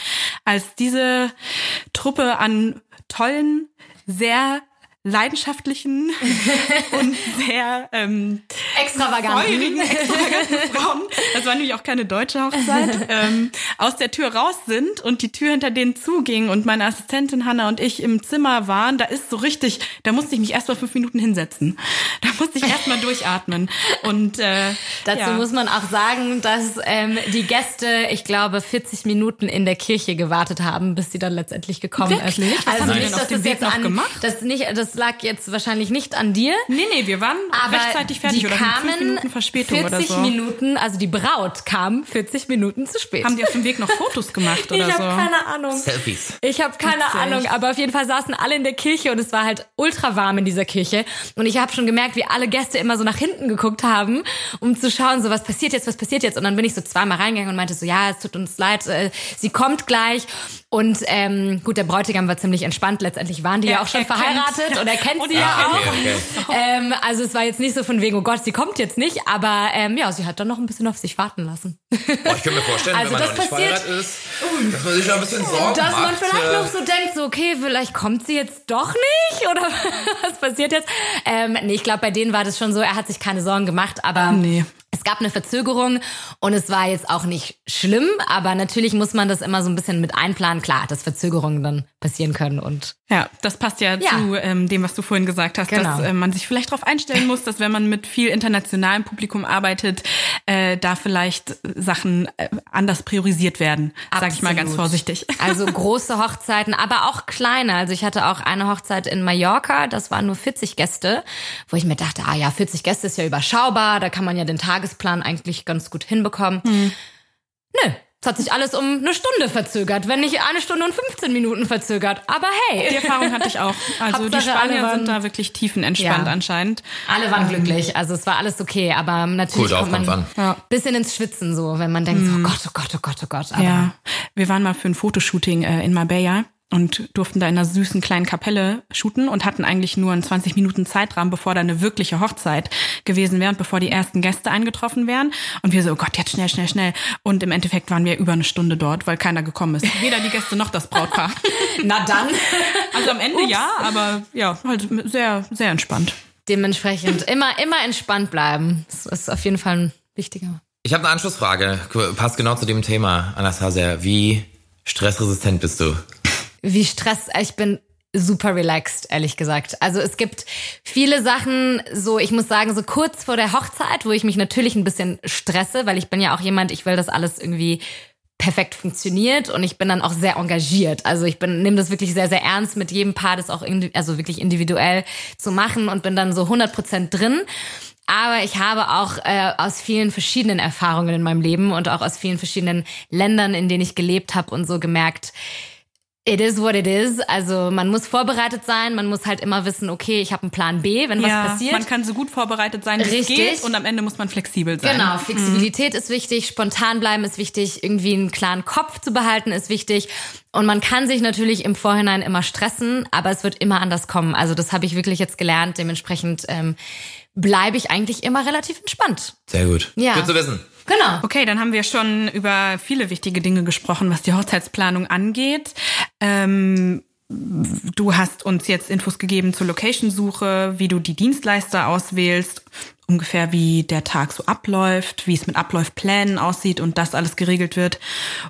Speaker 1: als diese Truppe an tollen, sehr leidenschaftlichen und sehr ähm,
Speaker 3: extravaganten.
Speaker 1: extravaganten Frauen, das war nämlich auch keine deutsche Hochzeit, ähm, aus der Tür raus sind und die Tür hinter denen zuging und meine Assistentin Hanna und ich im Zimmer waren, da ist so richtig, da musste ich mich erst mal fünf Minuten hinsetzen. Da musste ich erst mal durchatmen. Und äh,
Speaker 3: dazu ja. muss man auch sagen, dass ähm, die Gäste, ich glaube, 40 Minuten in der Kirche gewartet haben, bis sie dann letztendlich gekommen
Speaker 1: Wirklich?
Speaker 3: ist. Also nicht, dass das jetzt an, gemacht? das nicht, das das lag jetzt wahrscheinlich nicht an dir.
Speaker 1: Nee, nee, wir waren
Speaker 3: Aber
Speaker 1: rechtzeitig fertig
Speaker 3: die
Speaker 1: oder
Speaker 3: kamen
Speaker 1: fünf Minuten Verspätung
Speaker 3: 40
Speaker 1: oder so.
Speaker 3: Minuten, also die Braut kam 40 Minuten zu spät.
Speaker 1: Haben die auf dem Weg noch Fotos gemacht oder
Speaker 3: ich
Speaker 1: so?
Speaker 3: habe keine Ahnung.
Speaker 2: Selfies.
Speaker 3: Ich habe keine
Speaker 1: Witzig.
Speaker 3: Ahnung, aber auf jeden Fall saßen alle in der Kirche und es war halt ultra warm in dieser Kirche. Und ich habe schon gemerkt, wie alle Gäste immer so nach hinten geguckt haben, um zu schauen, so was passiert jetzt, was passiert jetzt. Und dann bin ich so zweimal reingegangen und meinte so, ja, es tut uns leid, äh, sie kommt gleich. Und ähm, gut, der Bräutigam war ziemlich entspannt. Letztendlich waren die ja
Speaker 1: Er-
Speaker 3: auch schon
Speaker 1: er
Speaker 3: verheiratet und er kennt sie ja auch.
Speaker 2: Okay, okay.
Speaker 3: Ähm, also es war jetzt nicht so von wegen, oh Gott, sie kommt jetzt nicht. Aber ähm, ja, sie hat dann noch ein bisschen auf sich warten lassen.
Speaker 2: Boah, ich könnte mir vorstellen,
Speaker 3: Also
Speaker 2: wenn man noch nicht
Speaker 3: passiert-
Speaker 2: verheiratet ist, dass man sich noch ein bisschen Sorgen
Speaker 3: Dass
Speaker 2: macht.
Speaker 3: man vielleicht
Speaker 2: äh,
Speaker 3: noch so denkt, so okay, vielleicht kommt sie jetzt doch nicht oder was passiert jetzt? Ähm, nee, ich glaube, bei denen war das schon so, er hat sich keine Sorgen gemacht, aber
Speaker 1: Nee.
Speaker 3: Es gab eine Verzögerung und es war jetzt auch nicht schlimm, aber natürlich muss man das immer so ein bisschen mit einplanen. Klar, dass Verzögerungen dann passieren können und
Speaker 1: Ja, das passt ja,
Speaker 3: Ja.
Speaker 1: zu ähm, dem, was du vorhin gesagt hast,
Speaker 3: Genau.
Speaker 1: dass äh, man sich vielleicht darauf einstellen muss, dass wenn man mit viel internationalem Publikum arbeitet, äh, da vielleicht Sachen äh, anders priorisiert werden, sage ich mal ganz vorsichtig.
Speaker 3: Also große Hochzeiten, aber auch kleine. Also ich hatte auch eine Hochzeit in Mallorca, das waren nur 40 Gäste, wo ich mir dachte, ah ja, 40 Gäste ist ja überschaubar, da kann man ja den Tagesplan eigentlich ganz gut hinbekommen. Nö, es hat sich alles um eine Stunde verzögert, wenn nicht eine Stunde und 15 Minuten verzögert. Aber
Speaker 1: Die
Speaker 3: hey,
Speaker 1: Erfahrung hatte ich auch. Also die
Speaker 3: Hauptsache,
Speaker 1: Spanier
Speaker 3: waren-
Speaker 1: sind da wirklich tiefenentspannt
Speaker 3: Ja.
Speaker 1: anscheinend.
Speaker 3: alle waren glücklich. Also es war alles okay, aber natürlich
Speaker 2: Cool,
Speaker 3: kommt man
Speaker 1: Ja.
Speaker 3: bisschen ins Schwitzen so, wenn man denkt, so, oh Gott, oh Gott, oh Gott, oh Gott. Aber
Speaker 1: Ja, wir waren mal für ein Fotoshooting äh, in Marbella und durften da in einer süßen kleinen Kapelle shooten und hatten eigentlich nur einen 20 Minuten Zeitrahmen, bevor da eine wirkliche Hochzeit gewesen wäre und bevor die ersten Gäste eingetroffen wären. Und wir so, oh Gott, jetzt schnell, schnell, schnell. Und im Endeffekt waren wir über eine Stunde dort, weil keiner gekommen ist. Weder die Gäste noch das Brautpaar.
Speaker 3: Na dann.
Speaker 1: Also am Ende ja, aber ja, halt sehr, sehr entspannt.
Speaker 3: Dementsprechend immer, immer entspannt bleiben. Das ist auf jeden Fall ein wichtiger.
Speaker 2: Ich habe eine Anschlussfrage, passt genau zu dem Thema, Anastasia. Wie stressresistent bist du?
Speaker 3: Wie Stress, ich bin super relaxed, ehrlich gesagt. Also es gibt viele Sachen, so ich muss sagen, so kurz vor der Hochzeit, wo ich mich natürlich ein bisschen stresse, weil ich bin ja auch jemand, ich will, dass alles irgendwie perfekt funktioniert und ich bin dann auch sehr engagiert. Also ich bin nehme das wirklich sehr sehr ernst mit jedem Paar das auch indi- also wirklich individuell zu machen und bin dann so 100% drin. Aber ich habe auch äh, aus vielen verschiedenen Erfahrungen in meinem Leben und auch aus vielen verschiedenen Ländern, in denen ich gelebt habe und so gemerkt, It is what it is. Also man muss vorbereitet sein, man muss halt immer wissen, okay, ich habe einen Plan B, wenn was passiert.
Speaker 1: man kann so gut vorbereitet sein, wie es
Speaker 3: Richtig.
Speaker 1: geht und am Ende muss man flexibel sein.
Speaker 3: Genau, Flexibilität ist wichtig, spontan bleiben ist wichtig, irgendwie einen klaren Kopf zu behalten ist wichtig. Und man kann sich natürlich im Vorhinein immer stressen, aber es wird immer anders kommen. Also das habe ich wirklich jetzt gelernt. Dementsprechend ähm, bleibe ich eigentlich immer relativ entspannt.
Speaker 2: Sehr gut.
Speaker 3: Ja.
Speaker 2: Gut zu wissen.
Speaker 3: Genau.
Speaker 1: Okay, dann haben wir schon über viele wichtige Dinge gesprochen, was die Hochzeitsplanung angeht. Ähm, du hast uns jetzt Infos gegeben zur Location-Suche, wie du die Dienstleister auswählst, ungefähr wie der Tag so abläuft, wie es mit Abläufplänen aussieht und das alles geregelt wird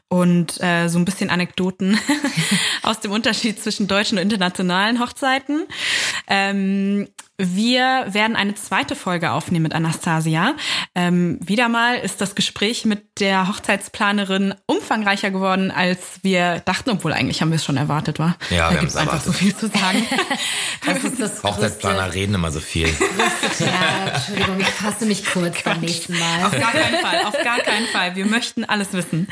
Speaker 1: und äh, so ein bisschen Anekdoten aus dem Unterschied zwischen deutschen und internationalen Hochzeiten. Ähm, wir werden eine zweite Folge aufnehmen mit Anastasia. Ähm, wieder mal ist das Gespräch mit der Hochzeitsplanerin umfangreicher geworden, als wir dachten, obwohl eigentlich haben wir es schon erwartet, war.
Speaker 2: Ja,
Speaker 1: da
Speaker 2: wir
Speaker 1: gibt's
Speaker 2: haben's
Speaker 1: einfach so
Speaker 2: erwartet.
Speaker 1: viel zu sagen.
Speaker 3: Das ist das
Speaker 2: Hochzeitsplaner reden immer so viel.
Speaker 3: größte- Ja, Entschuldigung, ich fasse mich kurz beim nächsten Mal.
Speaker 1: Auf gar keinen Fall, auf gar keinen Fall. Wir möchten alles wissen.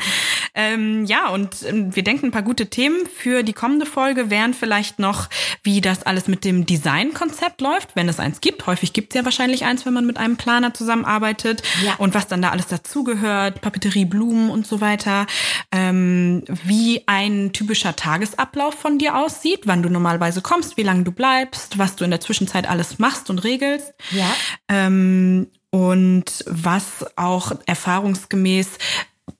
Speaker 1: Ähm, ja, und ähm, wir denken, ein paar gute Themen für die kommende Folge wären vielleicht noch, wie das alles mit dem Designkonzept läuft, wenn es eins gibt. Häufig gibt es ja wahrscheinlich eins, wenn man mit einem Planer zusammenarbeitet.
Speaker 3: Ja.
Speaker 1: Und was dann da alles dazugehört, Papeterie, Blumen und so weiter. Ähm, wie ein typischer Tagesablauf von dir aussieht, wann du normalerweise kommst, wie lange du bleibst, was du in der Zwischenzeit alles machst und regelst.
Speaker 3: Ja.
Speaker 1: Ähm, und was auch erfahrungsgemäß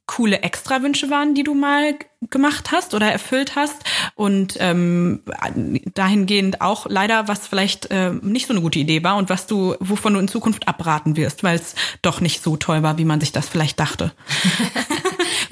Speaker 1: coole Extrawünsche waren, die du mal gemacht hast oder erfüllt hast und ähm, dahingehend auch leider was vielleicht äh, nicht so eine gute Idee war und was du wovon du in Zukunft abraten wirst, weil es doch nicht so toll war, wie man sich das vielleicht dachte.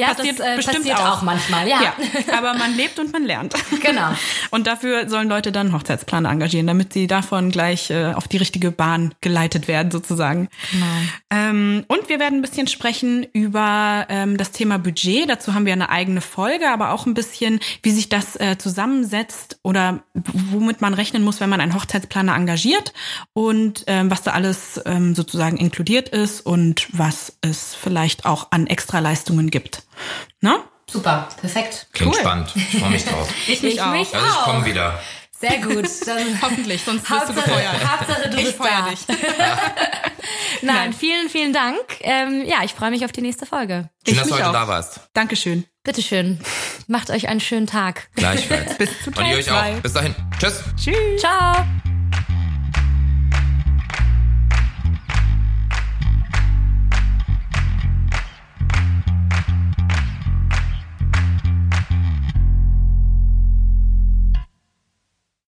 Speaker 3: Ja,
Speaker 1: passiert
Speaker 3: das äh,
Speaker 1: bestimmt
Speaker 3: passiert auch.
Speaker 1: auch.
Speaker 3: manchmal, ja.
Speaker 1: Ja, aber man lebt und man lernt.
Speaker 3: Genau.
Speaker 1: Und dafür sollen Leute dann Hochzeitsplaner engagieren, damit sie davon gleich äh, auf die richtige Bahn geleitet werden, sozusagen.
Speaker 3: Genau.
Speaker 1: Ähm, und wir werden ein bisschen sprechen über ähm, das Thema Budget. Dazu haben wir eine eigene Folge, aber auch ein bisschen, wie sich das äh, zusammensetzt oder womit man rechnen muss, wenn man einen Hochzeitsplaner engagiert und ähm, was da alles ähm, sozusagen inkludiert ist und was es vielleicht auch an Extraleistungen gibt. Ne?
Speaker 3: Super, perfekt.
Speaker 2: Klingt
Speaker 1: Cool.
Speaker 2: spannend. Ich freue mich drauf.
Speaker 1: Ich
Speaker 3: mich auch.
Speaker 2: Also ich komme wieder.
Speaker 3: Sehr gut. Dann
Speaker 1: Hoffentlich, sonst wirst du
Speaker 3: Hauptsache,
Speaker 1: gefeuert.
Speaker 3: Hauptsache, du
Speaker 1: Ich
Speaker 3: bist
Speaker 1: feuer
Speaker 3: da.
Speaker 1: dich.
Speaker 3: Nein, vielen, vielen Dank. Ähm, ja, ich freue mich auf die nächste Folge.
Speaker 2: Schön,
Speaker 1: Ich
Speaker 2: dass du
Speaker 1: mich
Speaker 2: heute
Speaker 1: auch.
Speaker 2: da warst.
Speaker 1: Dankeschön.
Speaker 3: Bitteschön. Macht euch einen schönen Tag.
Speaker 2: Gleichfalls.
Speaker 1: Bis zu
Speaker 2: Und
Speaker 1: Teil
Speaker 2: ihr euch auch. Bis dahin. Tschüss.
Speaker 1: Tschüss.
Speaker 3: Ciao.